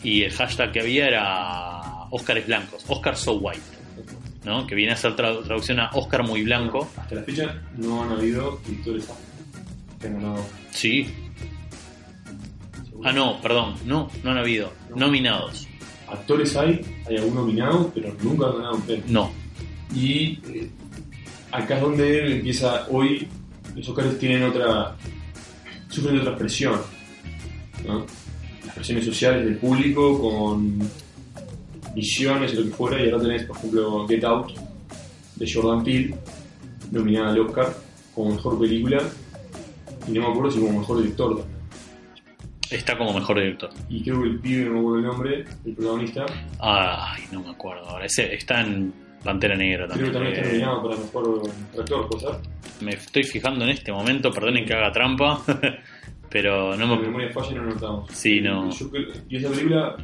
[SPEAKER 1] y el hashtag que había era Oscars blancos, Oscar so white, ¿no? que viene a ser tradu- traducción a Oscar muy blanco.
[SPEAKER 2] Hasta la fecha no han habido directores que han ganado.
[SPEAKER 1] Sí. Ah, no, perdón, no, no han habido nominados.
[SPEAKER 2] Actores hay, hay algún nominado, pero nunca han ganado un premio.
[SPEAKER 1] No,
[SPEAKER 2] Y eh, acá es donde empieza hoy, los Oscars tienen otra, sufren de otra presión, ¿no? Las presiones sociales del público con visiones y lo que fuera, y ahora tenés, por ejemplo, Get Out de Jordan Peele, nominada al Oscar como mejor película, y no me acuerdo si como mejor director.
[SPEAKER 1] Está como mejor director.
[SPEAKER 2] Y creo que el pibe, no me acuerdo el nombre, el protagonista,
[SPEAKER 1] Ay, no me acuerdo ahora. Ese está en Pantera Negra
[SPEAKER 2] creo
[SPEAKER 1] también.
[SPEAKER 2] que también está
[SPEAKER 1] Eh,
[SPEAKER 2] nominado para mejor actor, ¿puede
[SPEAKER 1] me estoy fijando en este momento, perdonen que haga trampa, [LAUGHS] pero no
[SPEAKER 2] La
[SPEAKER 1] me.
[SPEAKER 2] memoria falla y no lo notamos.
[SPEAKER 1] Sí, no.
[SPEAKER 2] Yo creo- y esa película,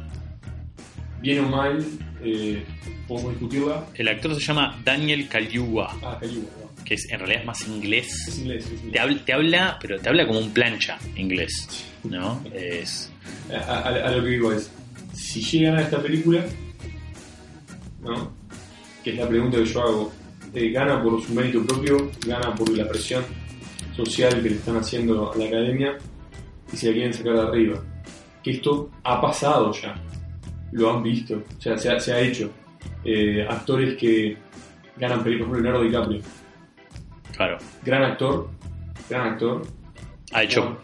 [SPEAKER 2] bien o mal, eh, podemos discutirla.
[SPEAKER 1] El actor se llama Daniel Kaluuya,
[SPEAKER 2] Ah, ¿no?
[SPEAKER 1] Que es, en realidad es más
[SPEAKER 2] Es
[SPEAKER 1] inglés. Te habla, te habla, pero te habla como un plancha inglés, ¿no? Es.
[SPEAKER 2] A, a- a lo que digo es, si llegan a esta película, ¿no? Que es la pregunta que yo hago. Eh, ¿Gana por su mérito propio? ¿Gana por la presión social que le están haciendo a la academia? Y se la quieren sacar de arriba. Que esto ha pasado ya. Lo han visto. O sea, se ha, se ha hecho. Eh, actores que ganan películas, por ejemplo, Leonardo DiCaprio.
[SPEAKER 1] Claro.
[SPEAKER 2] Gran actor. Gran actor.
[SPEAKER 1] Ha hecho
[SPEAKER 2] Bueno,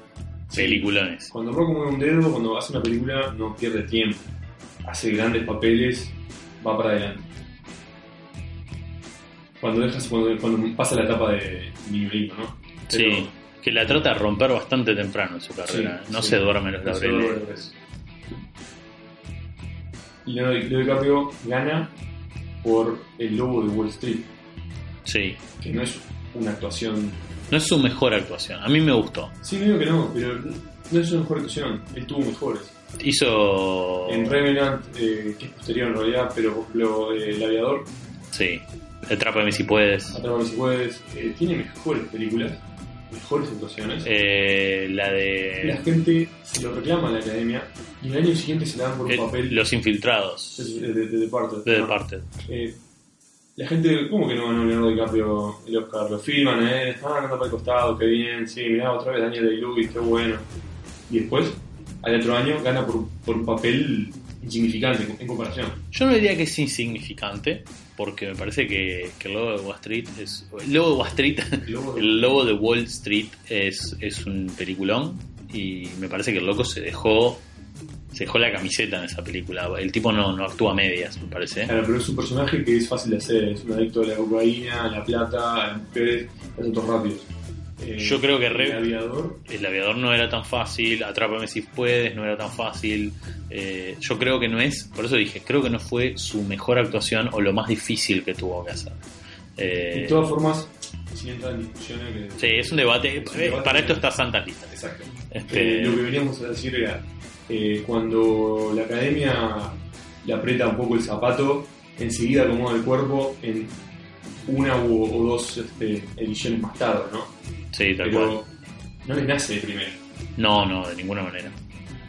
[SPEAKER 2] sí.
[SPEAKER 1] peliculones.
[SPEAKER 2] Cuando Rocco mueve un dedo, cuando hace una película, no pierde tiempo. Hace grandes papeles, va para adelante. Cuando dejas, cuando, cuando pasa la etapa de nivelito, ¿no? Pero-
[SPEAKER 1] Sí. Que la trata de romper bastante temprano en su carrera.
[SPEAKER 2] Sí,
[SPEAKER 1] no
[SPEAKER 2] sí.
[SPEAKER 1] se duerme los laureles.
[SPEAKER 2] los Y Leonardo Leo DiCaprio gana por El Lobo de Wall Street,
[SPEAKER 1] Sí.
[SPEAKER 2] que no es una actuación.
[SPEAKER 1] No es su mejor actuación. A mí me gustó.
[SPEAKER 2] Sí, digo que no, pero no es su mejor actuación. Él tuvo mejores.
[SPEAKER 1] Hizo.
[SPEAKER 2] En Revenant, eh, que es posterior en realidad, pero por ejemplo, eh, El Aviador,
[SPEAKER 1] Sí. Atrápame si puedes.
[SPEAKER 2] Atrápame si puedes, eh, tiene mejores películas, mejores actuaciones.
[SPEAKER 1] Eh, la
[SPEAKER 2] La
[SPEAKER 1] de.
[SPEAKER 2] gente se lo reclama a la academia y el año siguiente se le dan por un
[SPEAKER 1] eh,
[SPEAKER 2] papel
[SPEAKER 1] Los infiltrados.
[SPEAKER 2] de, de, de Departed.
[SPEAKER 1] De. Departed.
[SPEAKER 2] La gente, ¿cómo que no ganó Leonardo DiCaprio el Oscar? Lo filman, ¿eh? Ah, anda para el costado, qué bien, sí, mirá, otra vez Daniel Day-Lewis, qué bueno. Y después, al otro año, gana por, por un papel insignificante en, comparación.
[SPEAKER 1] Yo no diría que es insignificante, porque me parece que, que el lobo de Wall Street es. El lobo de Wall Street. El lobo de [LAUGHS] Wall Street es, es un peliculón y me parece que el loco se dejó se dejó la camiseta en esa película. El tipo no, no actúa a medias, me parece.
[SPEAKER 2] Claro, pero es un personaje que es fácil de hacer, es un adicto a la cocaína, a la plata, a las mujeres, a los autos rápidos. Eh,
[SPEAKER 1] Yo creo que re-
[SPEAKER 2] El aviador,
[SPEAKER 1] El aviador no era tan fácil, Atrápame si puedes, no era tan fácil. Eh, yo creo que no es, por eso dije, creo que no fue su mejor actuación o lo más difícil que tuvo que hacer. Eh,
[SPEAKER 2] de todas formas, sin entrar en discusiones que...
[SPEAKER 1] sí, es un debate.
[SPEAKER 2] Es un debate.
[SPEAKER 1] Para esto está Santa Lista.
[SPEAKER 2] Exacto.
[SPEAKER 1] Este,
[SPEAKER 2] Eh, lo que veníamos a decir era, eh, cuando la academia le aprieta un poco el zapato, enseguida acomoda el cuerpo en una u- o dos este, ediciones más tarde, ¿no?
[SPEAKER 1] sí, tal cual.
[SPEAKER 2] Pero no les nace de primero,
[SPEAKER 1] No, no, de ninguna manera.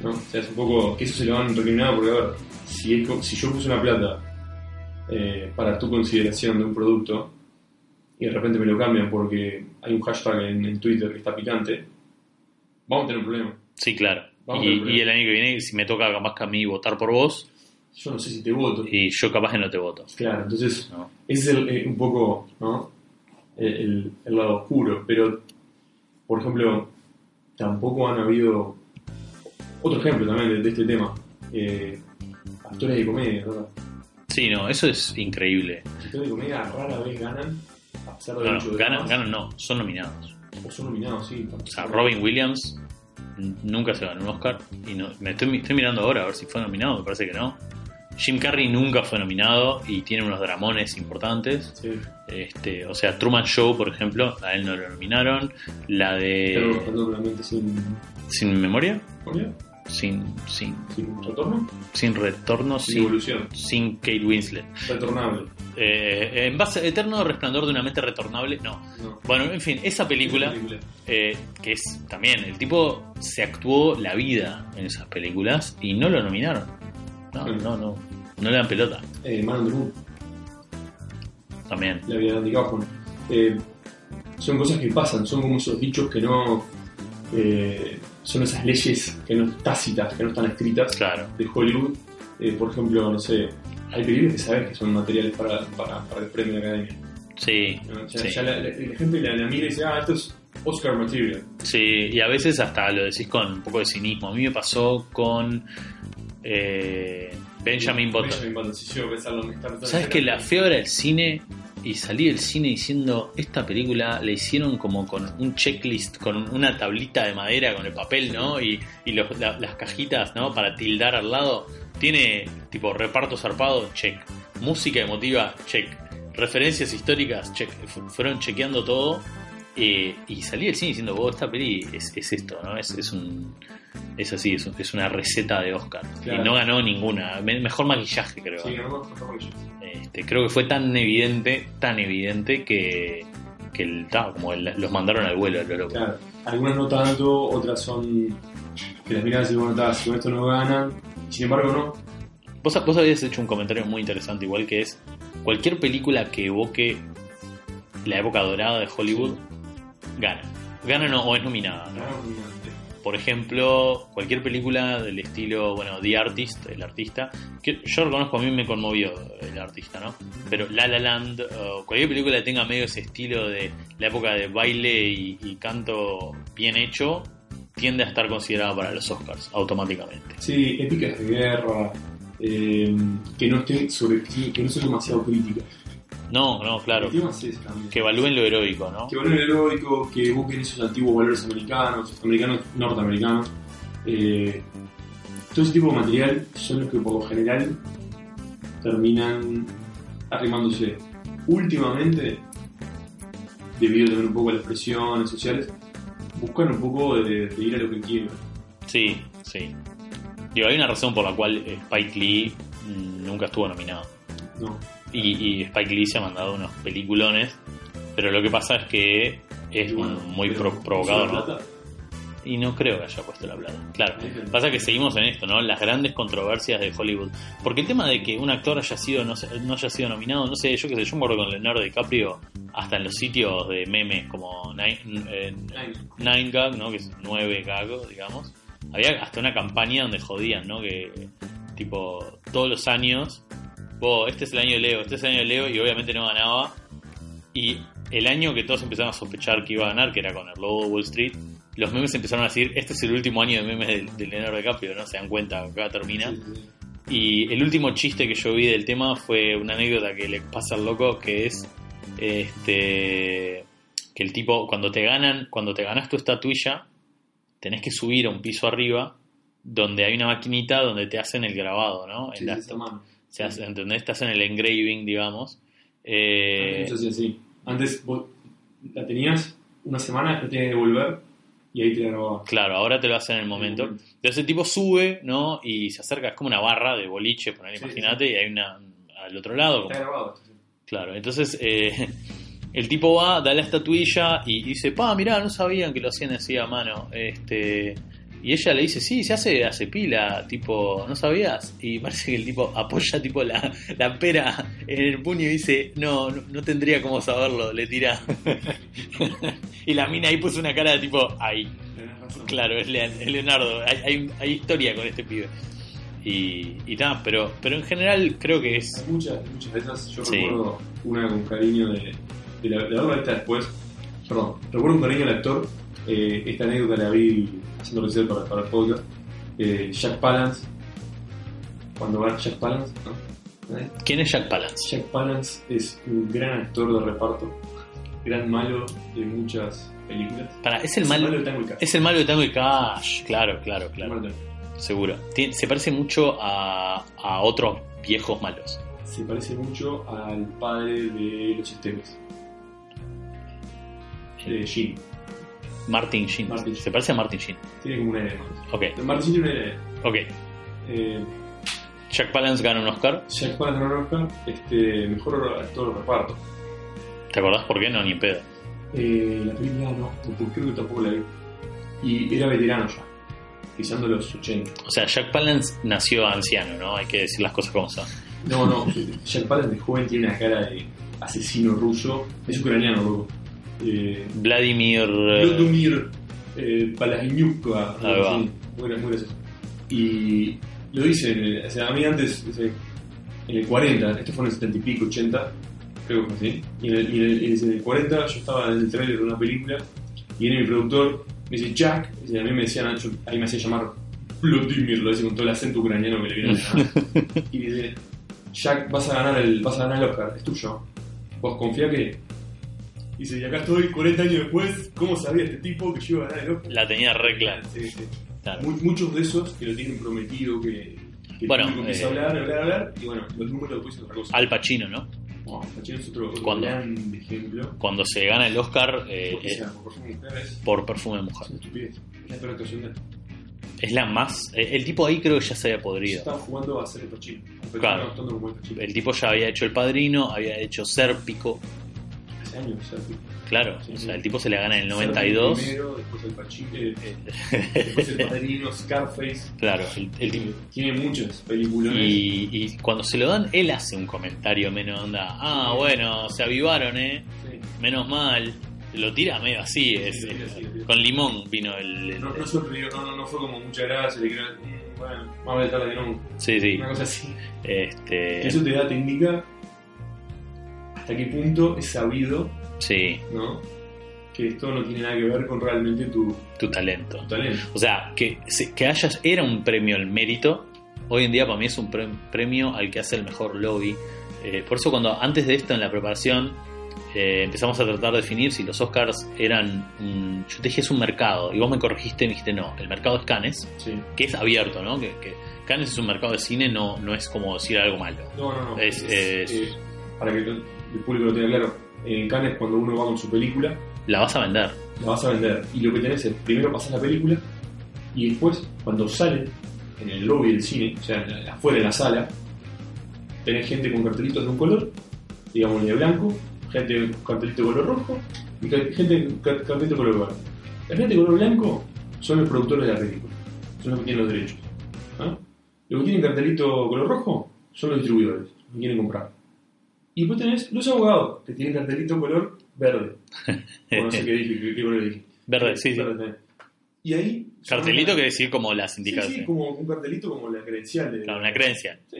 [SPEAKER 2] ¿no? O sea, es un poco que eso se lo han recriminado porque, a ver, si, es si yo puse una plata eh, para tu consideración de un producto y de repente me lo cambian porque hay un hashtag en, en Twitter que está picante, vamos a tener un problema.
[SPEAKER 1] Sí, claro.
[SPEAKER 2] Vamos
[SPEAKER 1] Y, el año que viene, si me toca capaz que a mí votar por vos,
[SPEAKER 2] Yo no sé si te voto.
[SPEAKER 1] y yo capaz que no te voto.
[SPEAKER 2] Claro, entonces
[SPEAKER 1] ¿no?
[SPEAKER 2] ese es el- eh, un poco ¿no? el, el- el lado oscuro, pero por ejemplo, tampoco han habido otro ejemplo también de, de este tema, eh, actores de comedia, ¿verdad?
[SPEAKER 1] Sí, no, eso es increíble.
[SPEAKER 2] Actores de comedia rara vez ganan,
[SPEAKER 1] No, ganan, ganan no, son nominados.
[SPEAKER 2] o son nominados, sí.
[SPEAKER 1] O sea, Robin Williams nunca se ganó un Oscar. Y no, me estoy, estoy mirando ahora a ver si fue nominado, me parece que no. Jim Carrey nunca fue nominado y tiene unos dramones importantes.
[SPEAKER 2] Sí.
[SPEAKER 1] Este, o sea, Truman Show, por ejemplo, a él no lo nominaron. La
[SPEAKER 2] Pero
[SPEAKER 1] de
[SPEAKER 2] perdón, realmente sin,
[SPEAKER 1] Sin Memoria,
[SPEAKER 2] ¿cómo
[SPEAKER 1] sin, sin,
[SPEAKER 2] sin retorno,
[SPEAKER 1] sin retorno,
[SPEAKER 2] sin
[SPEAKER 1] sin,
[SPEAKER 2] evolución,
[SPEAKER 1] sin Kate Winslet.
[SPEAKER 2] retornable.
[SPEAKER 1] Eh, en base Eterno Resplandor de una mente retornable, no.
[SPEAKER 2] No.
[SPEAKER 1] Bueno, en fin, esa película, eh, que es también, el tipo se actuó la vida en esas películas y no lo nominaron. No,
[SPEAKER 2] Mm.
[SPEAKER 1] no, no. No le dan pelota.
[SPEAKER 2] Eh, Man on the Moon.
[SPEAKER 1] También.
[SPEAKER 2] la vida de. Eh, son cosas que pasan, son como esos dichos que no. eh, son esas leyes que no tácitas, que no están escritas
[SPEAKER 1] Claro.
[SPEAKER 2] de Hollywood. Eh, por ejemplo, no sé, hay películas que sabes que son materiales para, para, para el premio de la academia.
[SPEAKER 1] Sí.
[SPEAKER 2] ¿no? Ya,
[SPEAKER 1] Sí.
[SPEAKER 2] ya la, la- la gente la, la mira y dice, ah, esto es Oscar material.
[SPEAKER 1] Sí, y a veces hasta lo decís con un poco de cinismo. A mí me pasó con eh, Benjamin Button.
[SPEAKER 2] Benjamin Button, si yo pensarlo, está-
[SPEAKER 1] ¿Sabes que la fui a ver al cine y salí del cine diciendo esta película la hicieron como con un checklist, con una tablita de madera con el papel, ¿no? Y, y los- la- las cajitas, ¿no? Para tildar al lado. Tiene tipo reparto zarpado, check. Música emotiva, check. Referencias históricas, check. Fu- Fueron chequeando todo. eh, y salí del cine diciendo, vos, esta peli es, es esto, ¿no? Es, es un. Es así, es, un- es una receta de Oscar.
[SPEAKER 2] Claro.
[SPEAKER 1] Y no ganó ninguna. Me- mejor maquillaje, creo.
[SPEAKER 2] Sí, no.
[SPEAKER 1] Este, creo que fue tan evidente, tan evidente que, que el, ta, como el- los mandaron al vuelo, lo loco.
[SPEAKER 2] Claro, algunas no tanto, otras son que las miran y bueno, si con esto no ganan, sin embargo no.
[SPEAKER 1] Vos, vos habías hecho un comentario muy interesante, igual que es cualquier película que evoque la época dorada de Hollywood gana. Gana no, o es nominada. ¿no? Por ejemplo, cualquier película del estilo, bueno, The Artist, el artista, que yo reconozco a mí me conmovió el artista, ¿no? Pero La La Land, o cualquier película que tenga medio ese estilo de la época de baile y, y canto bien hecho, tiende a estar considerada para los Oscars, automáticamente.
[SPEAKER 2] Sí, épicas de guerra, eh, que no estén sobre que no son demasiado críticas.
[SPEAKER 1] No, no, claro.
[SPEAKER 2] Es.
[SPEAKER 1] Que evalúen lo heroico, ¿no?
[SPEAKER 2] que van el heroico, que busquen esos antiguos valores americanos, americanos, norteamericanos. Eh, todo ese tipo de material son los que por lo general terminan arrimándose. Últimamente, debido también un poco a las presiones sociales, buscan un poco de, de ir a lo que quieren.
[SPEAKER 1] Sí, sí. Digo, hay una razón por la cual eh, Spike Lee mm, nunca estuvo nominado.
[SPEAKER 2] No.
[SPEAKER 1] Y, y Spike Lee se ha mandado unos peliculones, pero lo que pasa es que es
[SPEAKER 2] bueno,
[SPEAKER 1] muy
[SPEAKER 2] pero,
[SPEAKER 1] pro- provocador,
[SPEAKER 2] ¿puso la
[SPEAKER 1] ¿no? Y no creo que haya puesto la plata. Claro. Pasa que seguimos en esto, ¿no? Las grandes controversias de Hollywood. Porque el tema de que un actor haya sido no, no haya sido nominado, no sé, yo qué sé, yo me acuerdo con Leonardo DiCaprio, hasta en los sitios de memes como Nine, eh, Nine Gag, ¿no? Que es 9 Gag, digamos. Había hasta una campaña donde jodían, ¿no? Que, tipo, todos los años, vos, este es el año de Leo, este es el año de Leo, y obviamente no ganaba. Y el año que todos empezaron a sospechar que iba a ganar, que era con el logo de Wall Street, los memes empezaron a decir, este es el último año de memes de, de Leonardo DiCaprio, ¿no? Se dan cuenta, acá termina.
[SPEAKER 2] sí, sí, sí.
[SPEAKER 1] Y el último chiste que yo vi del tema fue una anécdota que le pasa al loco, que es este que el tipo, cuando te ganan, cuando te ganas tu estatuilla, tenés que subir a un piso arriba donde hay una maquinita donde te hacen el grabado, ¿no?
[SPEAKER 2] Sí,
[SPEAKER 1] En la-
[SPEAKER 2] sí, mal.
[SPEAKER 1] se hace- ¿entendés? Estás en el engraving, digamos. Eh,
[SPEAKER 2] Antes se hacía así. Antes vos la tenías una semana, después tenías que devolver y ahí te la
[SPEAKER 1] claro, ahora te lo hacen en el momento. Entonces el tipo sube, ¿no? Y se acerca, es como una barra de boliche, ponele,
[SPEAKER 2] Sí,
[SPEAKER 1] imagínate, y hay una al otro lado. como-
[SPEAKER 2] Está grabado sí.
[SPEAKER 1] Claro, entonces eh, el tipo va, da la estatuilla y dice, pa, mirá, no sabían que lo hacían así a mano. Este, y ella le dice, sí, se hace, hace pila, tipo, ¿no sabías? Y parece que el tipo apoya tipo la, la pera en el puño y dice, no, no, no tendría cómo saberlo, le tira. [LAUGHS] y la mina ahí puso una cara de tipo, ay, claro, es, Leon- es Leonardo, hay, hay, hay historia con este pibe. Y, y nada, pero, pero en general creo que es...
[SPEAKER 2] Hay muchas, muchas de esas. Yo
[SPEAKER 1] Sí.
[SPEAKER 2] recuerdo una con cariño de, de la, de después. Perdón, recuerdo con cariño al actor. eh, esta anécdota la vi haciendo research para, para el podcast. Eh, Jack Palance. Cuando va Jack Palance, ¿no? ¿Eh?
[SPEAKER 1] ¿Quién es Jack Palance?
[SPEAKER 2] Jack Palance es un gran actor de reparto. Gran malo de muchas películas.
[SPEAKER 1] Para, es el
[SPEAKER 2] Es
[SPEAKER 1] malo,
[SPEAKER 2] de Tango y Cash.
[SPEAKER 1] es el malo de Tango y Cash, claro, claro, claro, seguro. Tien- se parece mucho a, a otros viejos malos.
[SPEAKER 2] Se parece mucho al padre de los sistemas. De Jim.
[SPEAKER 1] Martin Sheen.
[SPEAKER 2] Martin
[SPEAKER 1] Se parece a Martin Sheen.
[SPEAKER 2] Tiene como una idea.
[SPEAKER 1] Ok,
[SPEAKER 2] Martin Sheen tiene una idea.
[SPEAKER 1] ok.
[SPEAKER 2] Eh,
[SPEAKER 1] Jack Palance gana un Oscar.
[SPEAKER 2] Jack Palance ganó un Oscar, este, mejor actor reparto.
[SPEAKER 1] ¿Te acordás por qué? No, ni en pedo.
[SPEAKER 2] Eh, la película no, tampoco- creo que tampoco la vi. Y era veterano ya, pisando los 80.
[SPEAKER 1] O sea, Jack Palance nació anciano, ¿no? Hay que decir las cosas como son.
[SPEAKER 2] No, no, Jack Palance de joven tiene una cara de asesino ruso. Es ucraniano, loco. Eh,
[SPEAKER 1] Vladimir. eh,
[SPEAKER 2] Vladimir eh, así. Muy, muy gracioso. Y lo dice, eh, o sea, a mí antes, en el 40, esto fue en el 70 y pico, 80, creo que fue así. Y en el, y en el- en el 40 yo estaba en el trailer de una película y viene mi productor, me dice Jack, y a mí me decían, yo- ahí me hacía llamar Vladimir, lo dice con todo el acento ucraniano que le viene a [LAUGHS] Y dice, Jack, vas a ganar el, vas a ganar el Oscar, es tuyo. Vos confía que. Dice, y acá estoy 40 años después, ¿cómo sabía este tipo que yo iba a ganar el Oscar?
[SPEAKER 1] La tenía re clara.
[SPEAKER 2] Sí, sí.
[SPEAKER 1] Claro.
[SPEAKER 2] Mu- muchos de esos que lo tienen prometido, que, que
[SPEAKER 1] Bueno,
[SPEAKER 2] empieza
[SPEAKER 1] eh,
[SPEAKER 2] a hablar, hablar, hablar, y bueno, los números después son otra cosa.
[SPEAKER 1] Al Pacino, ¿no?
[SPEAKER 2] No, Pacino es otro,
[SPEAKER 1] ¿Cuándo?
[SPEAKER 2] gran ejemplo.
[SPEAKER 1] Cuando se gana el Oscar eh,
[SPEAKER 2] Porque,
[SPEAKER 1] eh,
[SPEAKER 2] por perfume de mujer es,
[SPEAKER 1] por perfume de
[SPEAKER 2] es
[SPEAKER 1] mujer.
[SPEAKER 2] una estupidez. Es la peor actuación de.
[SPEAKER 1] Es la más. eh, El tipo ahí creo que ya se había podrido.
[SPEAKER 2] estaba jugando a ser el Pacino.
[SPEAKER 1] Claro.
[SPEAKER 2] El
[SPEAKER 1] tipo ya había hecho El Padrino, había hecho Sérpico.
[SPEAKER 2] Años,
[SPEAKER 1] Claro,
[SPEAKER 2] Sí,
[SPEAKER 1] o sea, el tipo se la gana en el
[SPEAKER 2] Sartre
[SPEAKER 1] 92.
[SPEAKER 2] Primero, después el eh, después el [LAUGHS] Padrino, Scarface.
[SPEAKER 1] Claro, el, el tipo.
[SPEAKER 2] Eh, Tiene muchas películas.
[SPEAKER 1] Y, y cuando se lo dan, él hace un comentario menos onda. Ah, bueno, se avivaron, ¿eh?
[SPEAKER 2] Sí.
[SPEAKER 1] Menos mal. Lo tira medio así. es-
[SPEAKER 2] tira tira.
[SPEAKER 1] con limón vino el. el-
[SPEAKER 2] No, no no, no, no fue como mucha gracia, le mm, bueno, más vale tarde que no.
[SPEAKER 1] sí, sí.
[SPEAKER 2] Una cosa así.
[SPEAKER 1] Este,
[SPEAKER 2] Eso te da, te indica hasta qué punto es sabido,
[SPEAKER 1] sí,
[SPEAKER 2] ¿no? Que esto no tiene nada que ver con realmente tu,
[SPEAKER 1] tu talento.
[SPEAKER 2] tu talento.
[SPEAKER 1] O sea, que, que hayas. Era un premio al mérito. Hoy en día para mí es un pre- premio al que hace el mejor lobby. Eh, por eso cuando antes de esto en la preparación eh, empezamos a tratar de definir si los Oscars eran... yo te dije es un mercado y vos me corregiste y me dijiste no, el mercado es Cannes,
[SPEAKER 2] Sí.
[SPEAKER 1] que es abierto, ¿no? Que, que Cannes es un mercado de cine, no, no es como decir algo malo.
[SPEAKER 2] No, no, no.
[SPEAKER 1] Es- es-
[SPEAKER 2] eh, para que el público lo tenga claro, en Cannes cuando uno va con su película,
[SPEAKER 1] La vas a vender.
[SPEAKER 2] la vas a vender. Y lo que tenés es, primero pasar la película y después, cuando sale en el lobby del cine, o sea, afuera de la sala, tenés gente con cartelitos de un color, digamos de blanco, gente con cartelito de color rojo y gente con car- cartelito de color verde. La gente de color blanco son los productores de la película, son los que tienen los derechos. ¿ah? Los que tienen cartelito color rojo son los distribuidores, los que quieren comprar. Y después tenés los abogados, que tienen cartelito color verde. O no sé qué dije, qué, qué color dije.
[SPEAKER 1] Verde, sí, sí.
[SPEAKER 2] Verde. Y ahí.
[SPEAKER 1] Cartelito que decir como las
[SPEAKER 2] Sí, sí,
[SPEAKER 1] indicaciones.
[SPEAKER 2] como un cartelito como la credencial de.
[SPEAKER 1] Claro, una creencia.
[SPEAKER 2] Sí.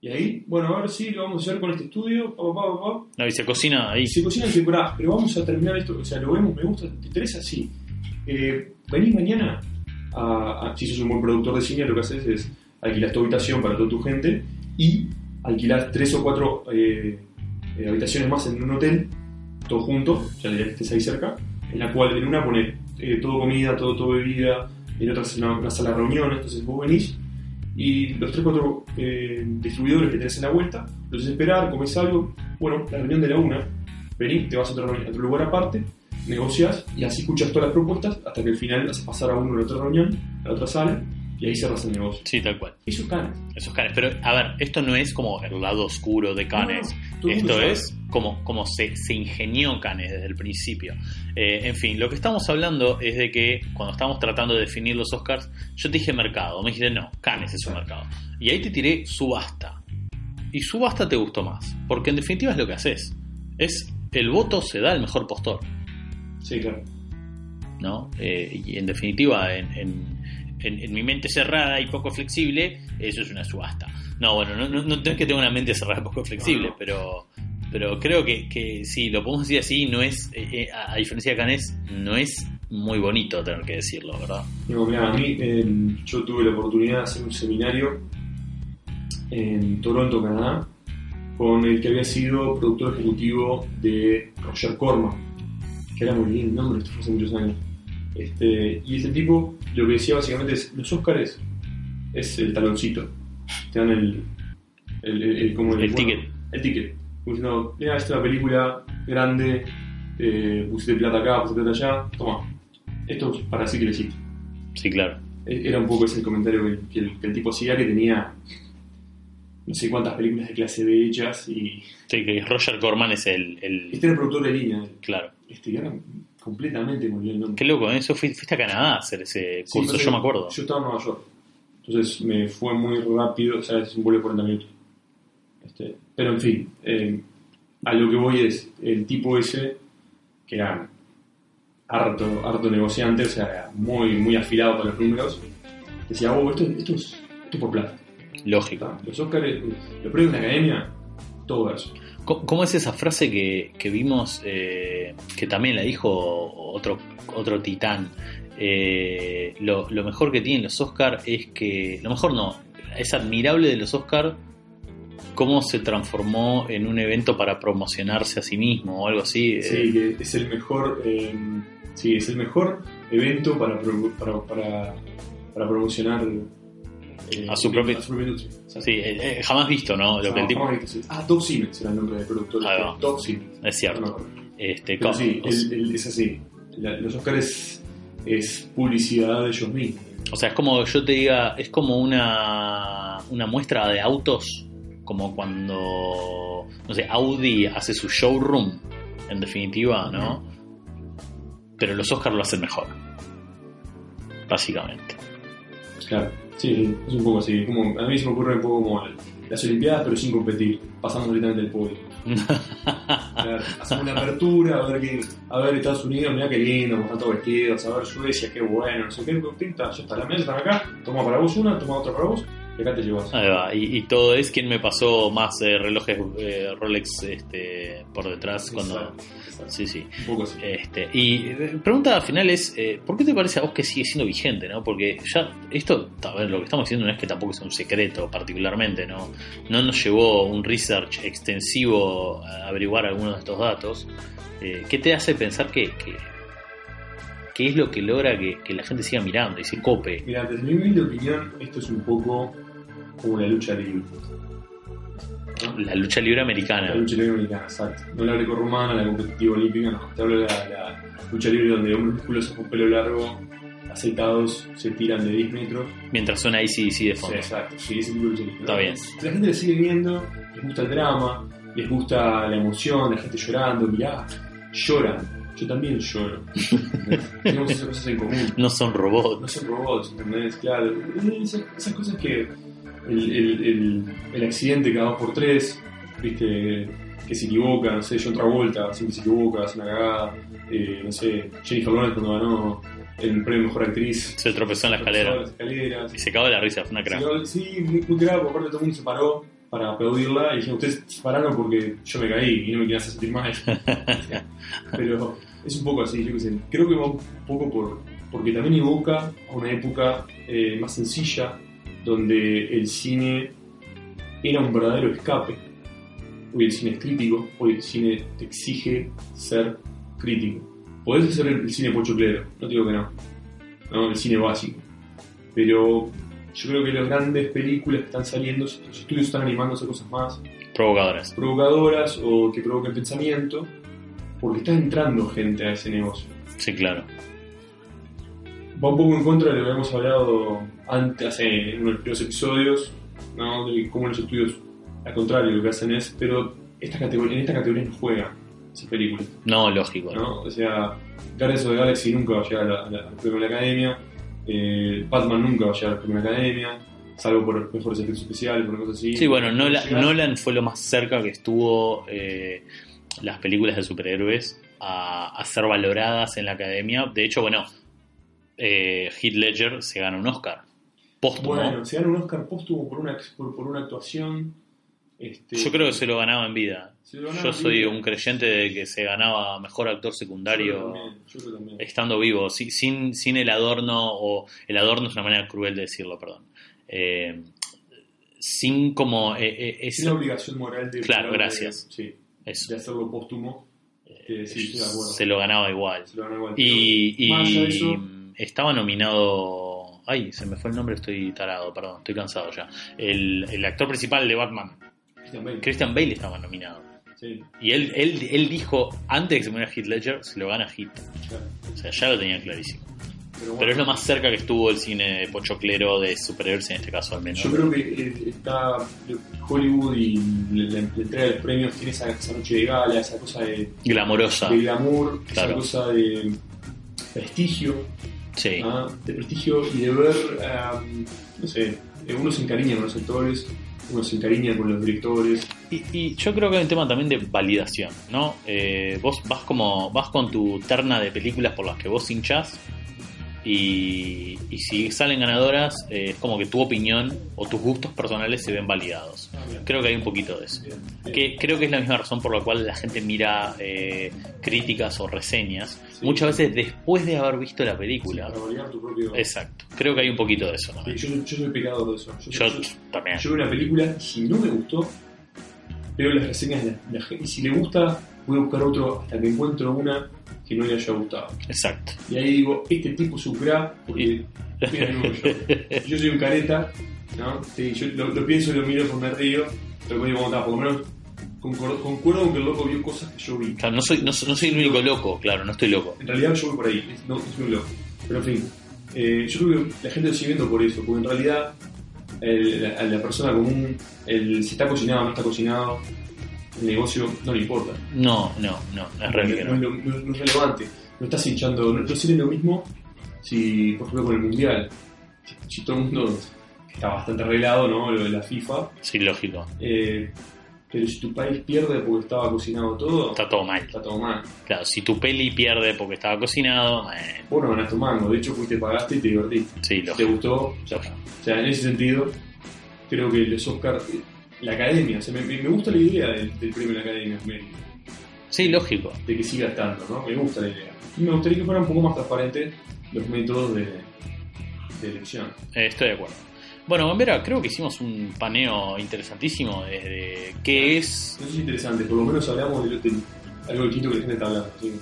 [SPEAKER 2] Y ahí, bueno, a ver si lo vamos a hacer con este estudio, pa, pa, pa.
[SPEAKER 1] No, y se cocina ahí.
[SPEAKER 2] Se cocina y dice, "Pará, pero vamos a terminar esto, o sea, lo vemos, me gusta, ¿te interesa? Sí. Eh, venís mañana, a, a- si sos un buen productor de cine, lo que haces es alquilas tu habitación para toda tu gente y alquilás tres o cuatro eh, eh, habitaciones más en un hotel, todo junto, ya que estés ahí cerca, en la cual en una pone eh, todo comida, todo, todo bebida, en otra es una, una sala de reuniones, entonces vos venís y los tres o cuatro eh, distribuidores que tenés en la vuelta, los haces esperar, comes algo, bueno, la reunión de la una, venís, te vas a otro, a otro lugar aparte, negocias y así escuchas todas las propuestas hasta que al final haces pasar a uno a la otra reunión, a la otra sala y ahí cerras el negocio.
[SPEAKER 1] Sí, tal cual.
[SPEAKER 2] Eso es Cannes.
[SPEAKER 1] Esos canes. Pero, a ver, esto no es como el lado oscuro de Canes.
[SPEAKER 2] No, no,
[SPEAKER 1] esto es como, como se, se ingenió Canes desde el principio. Eh, en fin, lo que estamos hablando es de que cuando estamos tratando de definir los Oscars, yo te dije mercado. Me dijiste, no, Canes es un mercado. Y ahí te tiré subasta. Y subasta te gustó más. Porque en definitiva es lo que haces. Es el voto se da al mejor postor.
[SPEAKER 2] Sí, claro.
[SPEAKER 1] ¿no? Eh, y en definitiva, en, en- en- en mi mente cerrada y poco flexible, eso es una subasta. No, bueno, no, no, no es que tenga una mente cerrada y poco flexible,
[SPEAKER 2] No,
[SPEAKER 1] pero pero creo que, que sí, lo podemos decir así, no es, eh, eh, a, a diferencia de Canes, no es muy bonito tener que decirlo, ¿verdad?
[SPEAKER 2] Digo, mira, a mí eh, yo tuve la oportunidad de hacer un seminario en Toronto, Canadá, con el que había sido productor ejecutivo de Roger Corman, que era muy bien el nombre, esto fue hace muchos años. Este, y ese tipo lo que decía básicamente es, los Óscares es el taloncito, te dan el, el, el- el- como
[SPEAKER 1] El ticket.
[SPEAKER 2] El ticket. Como diciendo, mira, esta es una película grande, eh, pusiste plata acá, pusiste plata allá, toma, esto es para decir que le hiciste.
[SPEAKER 1] Sí, claro.
[SPEAKER 2] Era un poco ese el comentario que, que el, que el tipo hacía, que tenía no sé cuántas películas de clase B hechas y
[SPEAKER 1] Sí, que Roger Corman es el, el-
[SPEAKER 2] este era el productor de línea.
[SPEAKER 1] claro.
[SPEAKER 2] Este, ahora completamente me olvidé el nombre.
[SPEAKER 1] Qué loco, ¿eh? Eso fui- fuiste a Canadá a hacer ese curso, yo me acuerdo.
[SPEAKER 2] Yo estaba en Nueva York. Entonces me fue muy rápido, o sea, es un vuelo de 40 minutos. Este, pero en fin, eh, a lo que voy es, el tipo ese, que era harto, harto negociante, o sea, muy, muy afilado para los números, decía, oh, esto, esto, es, esto es por plata.
[SPEAKER 1] Lógico.
[SPEAKER 2] Los Oscars, los premios de la academia, todo eso.
[SPEAKER 1] ¿Cómo es esa frase que, que vimos, eh, que también la dijo otro, otro titán? Eh, lo, mejor que tienen los Oscar es que, lo mejor no, es admirable de los Oscar cómo se transformó en un evento para promocionarse a sí mismo o algo así.
[SPEAKER 2] Sí,
[SPEAKER 1] Eh,
[SPEAKER 2] que es el mejor, sí, es el mejor evento para, para, para promocionar eh,
[SPEAKER 1] A su propia- sí, eh, eh, jamás visto, ¿no? Lo que el tipo,
[SPEAKER 2] jamás visto, sí. Ah, Top Siemens era el nombre del productor.
[SPEAKER 1] Ahí
[SPEAKER 2] este,
[SPEAKER 1] va.
[SPEAKER 2] Top Siemens.
[SPEAKER 1] es
[SPEAKER 2] No
[SPEAKER 1] cierto. Este,
[SPEAKER 2] Pero
[SPEAKER 1] co-
[SPEAKER 2] sí,
[SPEAKER 1] o,
[SPEAKER 2] el- el- es así. La- los Oscars es publicidad de ellos mismos.
[SPEAKER 1] o sea, es como yo te diga, es como una, una muestra de autos, como cuando, no sé, Audi hace su showroom, en definitiva, ¿no? pero los Oscars lo hacen mejor. Básicamente.
[SPEAKER 2] Claro, sí, es un poco así. Como, a mí se me ocurre un poco como las Olimpiadas, pero sin competir. Pasamos directamente del podio. [LAUGHS] Claro, hacemos una apertura, a ver, qué, a ver Estados Unidos, mira qué lindo, están todos vestidos, a ver Suecia, qué bueno, no sé qué, pinta, ya está la mesa, están acá, toma para vos una, toma otra para vos, te llevas.
[SPEAKER 1] Ahí va. Y, y todo es quien me pasó más eh, relojes eh, Rolex este, por detrás cuando...
[SPEAKER 2] Exacto.
[SPEAKER 1] Sí, sí.
[SPEAKER 2] Un poco así.
[SPEAKER 1] Este, y eh, pregunta final es, eh, ¿por qué te parece a vos que sigue siendo vigente? ¿no? Porque ya esto, a ver, lo que estamos diciendo no es que tampoco sea un secreto particularmente, ¿no? No nos llevó un research extensivo a averiguar algunos de estos datos. ¿Qué te hace pensar que, que, qué es lo que logra que, que la gente siga mirando y se cope?
[SPEAKER 2] Mira, desde mi humilde opinión, esto es un poco como la lucha libre. ¿no?
[SPEAKER 1] La lucha libre americana.
[SPEAKER 2] La lucha libre americana, exacto. No la grecorromana, la competitiva olímpica, no. Te hablo de la, la lucha libre donde hombres musculosos con pelo largo, aceitados, se tiran de 10 metros.
[SPEAKER 1] Mientras suena ACDC de
[SPEAKER 2] Sí,
[SPEAKER 1] fondo.
[SPEAKER 2] exacto, sí, ese tipo de lucha libre. ¿no?
[SPEAKER 1] Está bien.
[SPEAKER 2] La gente le sigue viendo, les gusta el drama, les gusta la emoción, la gente llorando, mirá, lloran. Yo también lloro. [LAUGHS] Tenemos esas cosas en común.
[SPEAKER 1] No son robots.
[SPEAKER 2] No son robots, ¿entendés? Claro. Esas, esas cosas que el, el, el, el accidente cada dos por tres, viste, que se equivoca, no sé, John Travolta siempre se equivoca, hace una cagada, eh, no sé, Jennifer Lawrence cuando ganó el premio Mejor Actriz.
[SPEAKER 1] Se tropezó en la escalera.
[SPEAKER 2] las escaleras.
[SPEAKER 1] Y se cagó de la risa, fue una crack.
[SPEAKER 2] Sí, Sí, muy, muy porque aparte todo el mundo se paró para aplaudirla y dijeron, ustedes se pararon porque yo me caí y no me quieren hacer sentir mal. [LAUGHS] Pero es un poco así, yo qué sé. Creo que va un poco por porque también evoca a una época eh, más sencilla donde el cine era un verdadero escape. Hoy el cine es crítico, hoy el cine te exige ser crítico. Podés hacer el, cine pochoclero, no te digo que no, ¿no? el cine básico. Pero yo creo que las grandes películas que están saliendo, los estudios están animando a hacer cosas más
[SPEAKER 1] Provocadoras.
[SPEAKER 2] provocadoras o que provoquen pensamiento, porque está entrando gente a ese negocio.
[SPEAKER 1] Sí, claro.
[SPEAKER 2] Va un poco en contra de lo que habíamos hablado antes, hace en uno de los primeros episodios, ¿no? de cómo los estudios, al contrario, lo que hacen es, pero esta categoría, en esta categoría no juegan esas películas.
[SPEAKER 1] No, lógico.
[SPEAKER 2] ¿no? O sea, Guardians of the Galaxy nunca va a llegar a la- a premio de la academia, eh, Batman nunca va a llegar de la academia, salvo por mejores efectos especiales, por cosas así.
[SPEAKER 1] Sí, bueno,
[SPEAKER 2] No
[SPEAKER 1] Nolan. Nolan fue lo más cerca que estuvo eh, las películas de superhéroes a, a ser valoradas en la academia. De hecho, bueno, eh, Heath Ledger se gana un Oscar. Póstumo.
[SPEAKER 2] Bueno, se gana un Oscar póstumo por una, por, por una actuación. Este,
[SPEAKER 1] Yo creo que se lo ganaba en vida.
[SPEAKER 2] ganaba
[SPEAKER 1] Yo soy un creyente de que se ganaba mejor actor secundario
[SPEAKER 2] también, yo creo también.
[SPEAKER 1] estando vivo, si- sin, sin el adorno, o el adorno es una manera cruel de decirlo, perdón. Eh, sin como eh, eh,
[SPEAKER 2] Es una obligación moral de.
[SPEAKER 1] Claro,
[SPEAKER 2] de-
[SPEAKER 1] gracias.
[SPEAKER 2] Sí,
[SPEAKER 1] eso.
[SPEAKER 2] de hacerlo póstumo. Sí,
[SPEAKER 1] se lo ganaba igual.
[SPEAKER 2] Se lo ganó igual.
[SPEAKER 1] Y,
[SPEAKER 2] más eso,
[SPEAKER 1] estaba nominado. Ay, se me fue el nombre, estoy tarado, perdón, estoy cansado ya. El, el actor principal de Batman,
[SPEAKER 2] Christian Bale.
[SPEAKER 1] Christian Bale, estaba nominado.
[SPEAKER 2] Sí,
[SPEAKER 1] Y él, él, él dijo, antes de que se muera Heath Ledger, se lo gana Heath.
[SPEAKER 2] claro.
[SPEAKER 1] O sea, ya lo tenía clarísimo.
[SPEAKER 2] Pero, bueno,
[SPEAKER 1] Pero es lo más cerca que estuvo el cine pochoclero de superhéroes en este caso al menos.
[SPEAKER 2] Yo creo que eh, está Hollywood y la, la entrega de los premios tiene esa, esa noche de gala, esa cosa de,
[SPEAKER 1] Glamorosa.
[SPEAKER 2] de glamour,
[SPEAKER 1] Claro.
[SPEAKER 2] esa cosa de prestigio,
[SPEAKER 1] Sí.
[SPEAKER 2] ¿ah? de prestigio y de ver, ah, no sé, eh, uno se encariña con los actores, uno se encariña con los directores.
[SPEAKER 1] Y, y yo creo que hay un tema también de validación, ¿no? Eh, vos vas como vas con tu terna de películas por las que vos hinchás y, y si salen ganadoras eh, es como que tu opinión o tus gustos personales se ven validados. Creo que hay un poquito de eso. Que creo que es la misma razón por la cual la gente mira eh, críticas o reseñas
[SPEAKER 2] Sí.
[SPEAKER 1] muchas veces después de haber visto la película.
[SPEAKER 2] Para validar tu propio...
[SPEAKER 1] Exacto. Creo que hay un poquito de eso. ¿no?
[SPEAKER 2] Sí, yo, yo soy pecador de eso. Yo,
[SPEAKER 1] Yo
[SPEAKER 2] yo-
[SPEAKER 1] también.
[SPEAKER 2] yo veo una película y si no me gustó, veo las reseñas de la gente. Y si le gusta, voy a buscar otro hasta que encuentro una que no le haya gustado.
[SPEAKER 1] Exacto.
[SPEAKER 2] Y ahí digo, este tipo es un crack porque [LAUGHS] yo, yo soy un careta, ¿no? Sí, yo lo, lo pienso y lo miro con me río, pero digo, como está, por lo menos concuerdo, concuerdo con que el loco vio cosas que yo vi.
[SPEAKER 1] Claro, no soy, no, soy- no soy el único loco, claro, no estoy loco.
[SPEAKER 2] En realidad yo voy por ahí, no, no soy un loco. Pero en fin, eh, yo creo que la gente lo sigue viendo por eso, porque en realidad el- la persona común, el, si está cocinado o no está cocinado, el negocio no le importa.
[SPEAKER 1] No, no, no, es
[SPEAKER 2] no,
[SPEAKER 1] realmente
[SPEAKER 2] no,
[SPEAKER 1] no.
[SPEAKER 2] no- no es relevante. no estás hinchando, no, sería lo mismo si, por ejemplo, con el Mundial, si todo el mundo está bastante arreglado, ¿no? Lo de la FIFA,
[SPEAKER 1] Sí, lógico.
[SPEAKER 2] eh, pero si tu país pierde porque estaba cocinado todo,
[SPEAKER 1] Está todo mal.
[SPEAKER 2] está todo mal.
[SPEAKER 1] Claro, si tu peli pierde porque estaba cocinado, eh,
[SPEAKER 2] Vos no ganaste un mango, de hecho fuiste, pagaste y te divertiste.
[SPEAKER 1] sí,
[SPEAKER 2] Si te
[SPEAKER 1] lógico.
[SPEAKER 2] gustó, ya está. O sea, en ese sentido, creo que los Oscars, eh, la academia, o sea, me, gusta la idea del, del premio de la academia, me-
[SPEAKER 1] Sí, lógico.
[SPEAKER 2] de que siga estando, ¿no? Me gusta la idea. Y me gustaría que fueran un poco más transparentes los métodos de, de elección.
[SPEAKER 1] Eh, estoy de acuerdo. Bueno, Gambera, creo que hicimos un paneo interesantísimo desde qué es.
[SPEAKER 2] Eso es interesante, por lo menos hablamos de, de algo distinto que la gente está hablando. que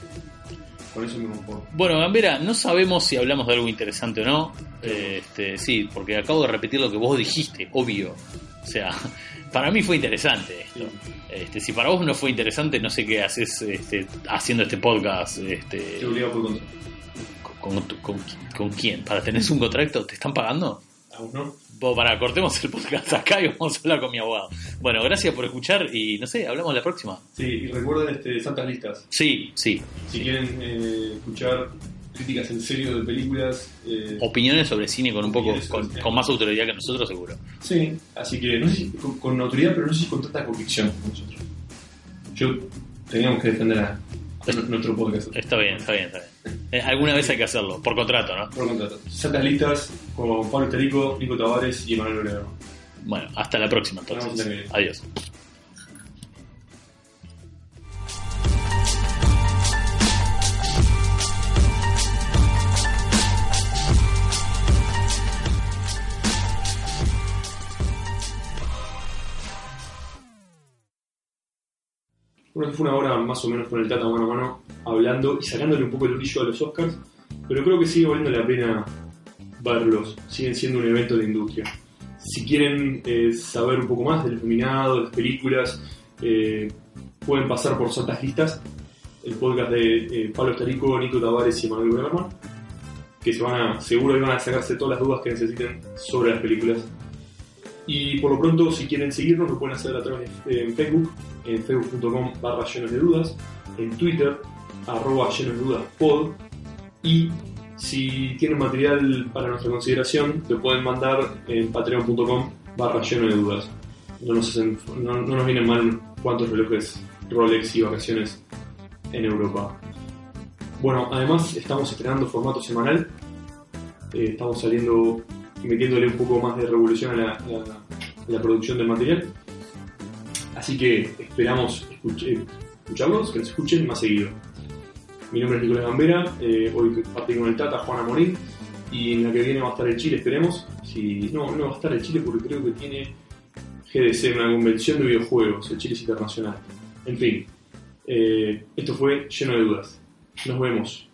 [SPEAKER 2] Con eso me conformo.
[SPEAKER 1] Bueno, Gambera, no sabemos si hablamos de algo interesante o no. Eh, este, sí, porque acabo de repetir lo que vos dijiste, obvio. O sea, para mí fue interesante esto. Este, si para vos no fue interesante, no sé qué haces este, haciendo este podcast. Este, con, con- con- con quién? ¿Para tener un contrato? ¿Te están pagando?
[SPEAKER 2] ¿Aún no?
[SPEAKER 1] Vos, para, cortemos el podcast acá y vamos a hablar con mi abogado. Bueno, gracias por escuchar y no sé, hablamos la próxima.
[SPEAKER 2] Sí, y recuerden este, Santas Listas.
[SPEAKER 1] Sí, sí.
[SPEAKER 2] Si quieren eh, escuchar críticas en serio de películas, eh,
[SPEAKER 1] Opiniones sobre cine con un poco, con, más autoridad que nosotros, seguro.
[SPEAKER 2] sí, así que no sé si con, con autoridad, pero no sé si con tanta convicción como nosotros. Yo teníamos que defender a, a nuestro podcast.
[SPEAKER 1] Está bien, está bien, está bien. Alguna vez hay que hacerlo, por contrato, ¿no?
[SPEAKER 2] Por contrato. Santas Listas con Pablo Estarico, Nico Tavares y Emanuel Obregón.
[SPEAKER 1] Bueno, hasta la próxima entonces. Adiós.
[SPEAKER 2] Bueno, fue una hora más o menos con el Tata mano a mano, hablando y sacándole un poco el brillo a los Oscars, pero creo que sigue valiendo la pena verlos, siguen siendo un evento de industria. Si quieren eh, saber un poco más de los nominados, de las películas, eh, pueden pasar por Santas Listas, el podcast de eh, Pablo Estarico, Nico Tavares y Manuel Berman, que se van a, seguro van a sacarse todas las dudas que necesiten sobre las películas. Y por lo pronto, si quieren seguirnos, lo pueden hacer a través de Facebook, en facebook.com barra llenos de dudas, en Twitter, arroba de dudas pod, y si tienen material para nuestra consideración, lo pueden mandar en patreon.com barra lleno de dudas. No nos, no, no nos vienen mal cuántos relojes Rolex y vacaciones en Europa. Bueno, además estamos estrenando formato semanal. Eh, estamos saliendo, metiéndole un poco más de revolución a la- a la producción del material. Así que esperamos escuche- escucharlos, que nos escuchen más seguido. Mi nombre es Nicolás Gambera, eh, hoy compartí con el Tata Juana Morín y en la que viene va a estar el Chile, esperemos. Si, no, no va a estar el Chile porque creo que tiene GDC, una convención de videojuegos, el Chile es internacional. En fin, eh, esto fue lleno de dudas. Nos vemos.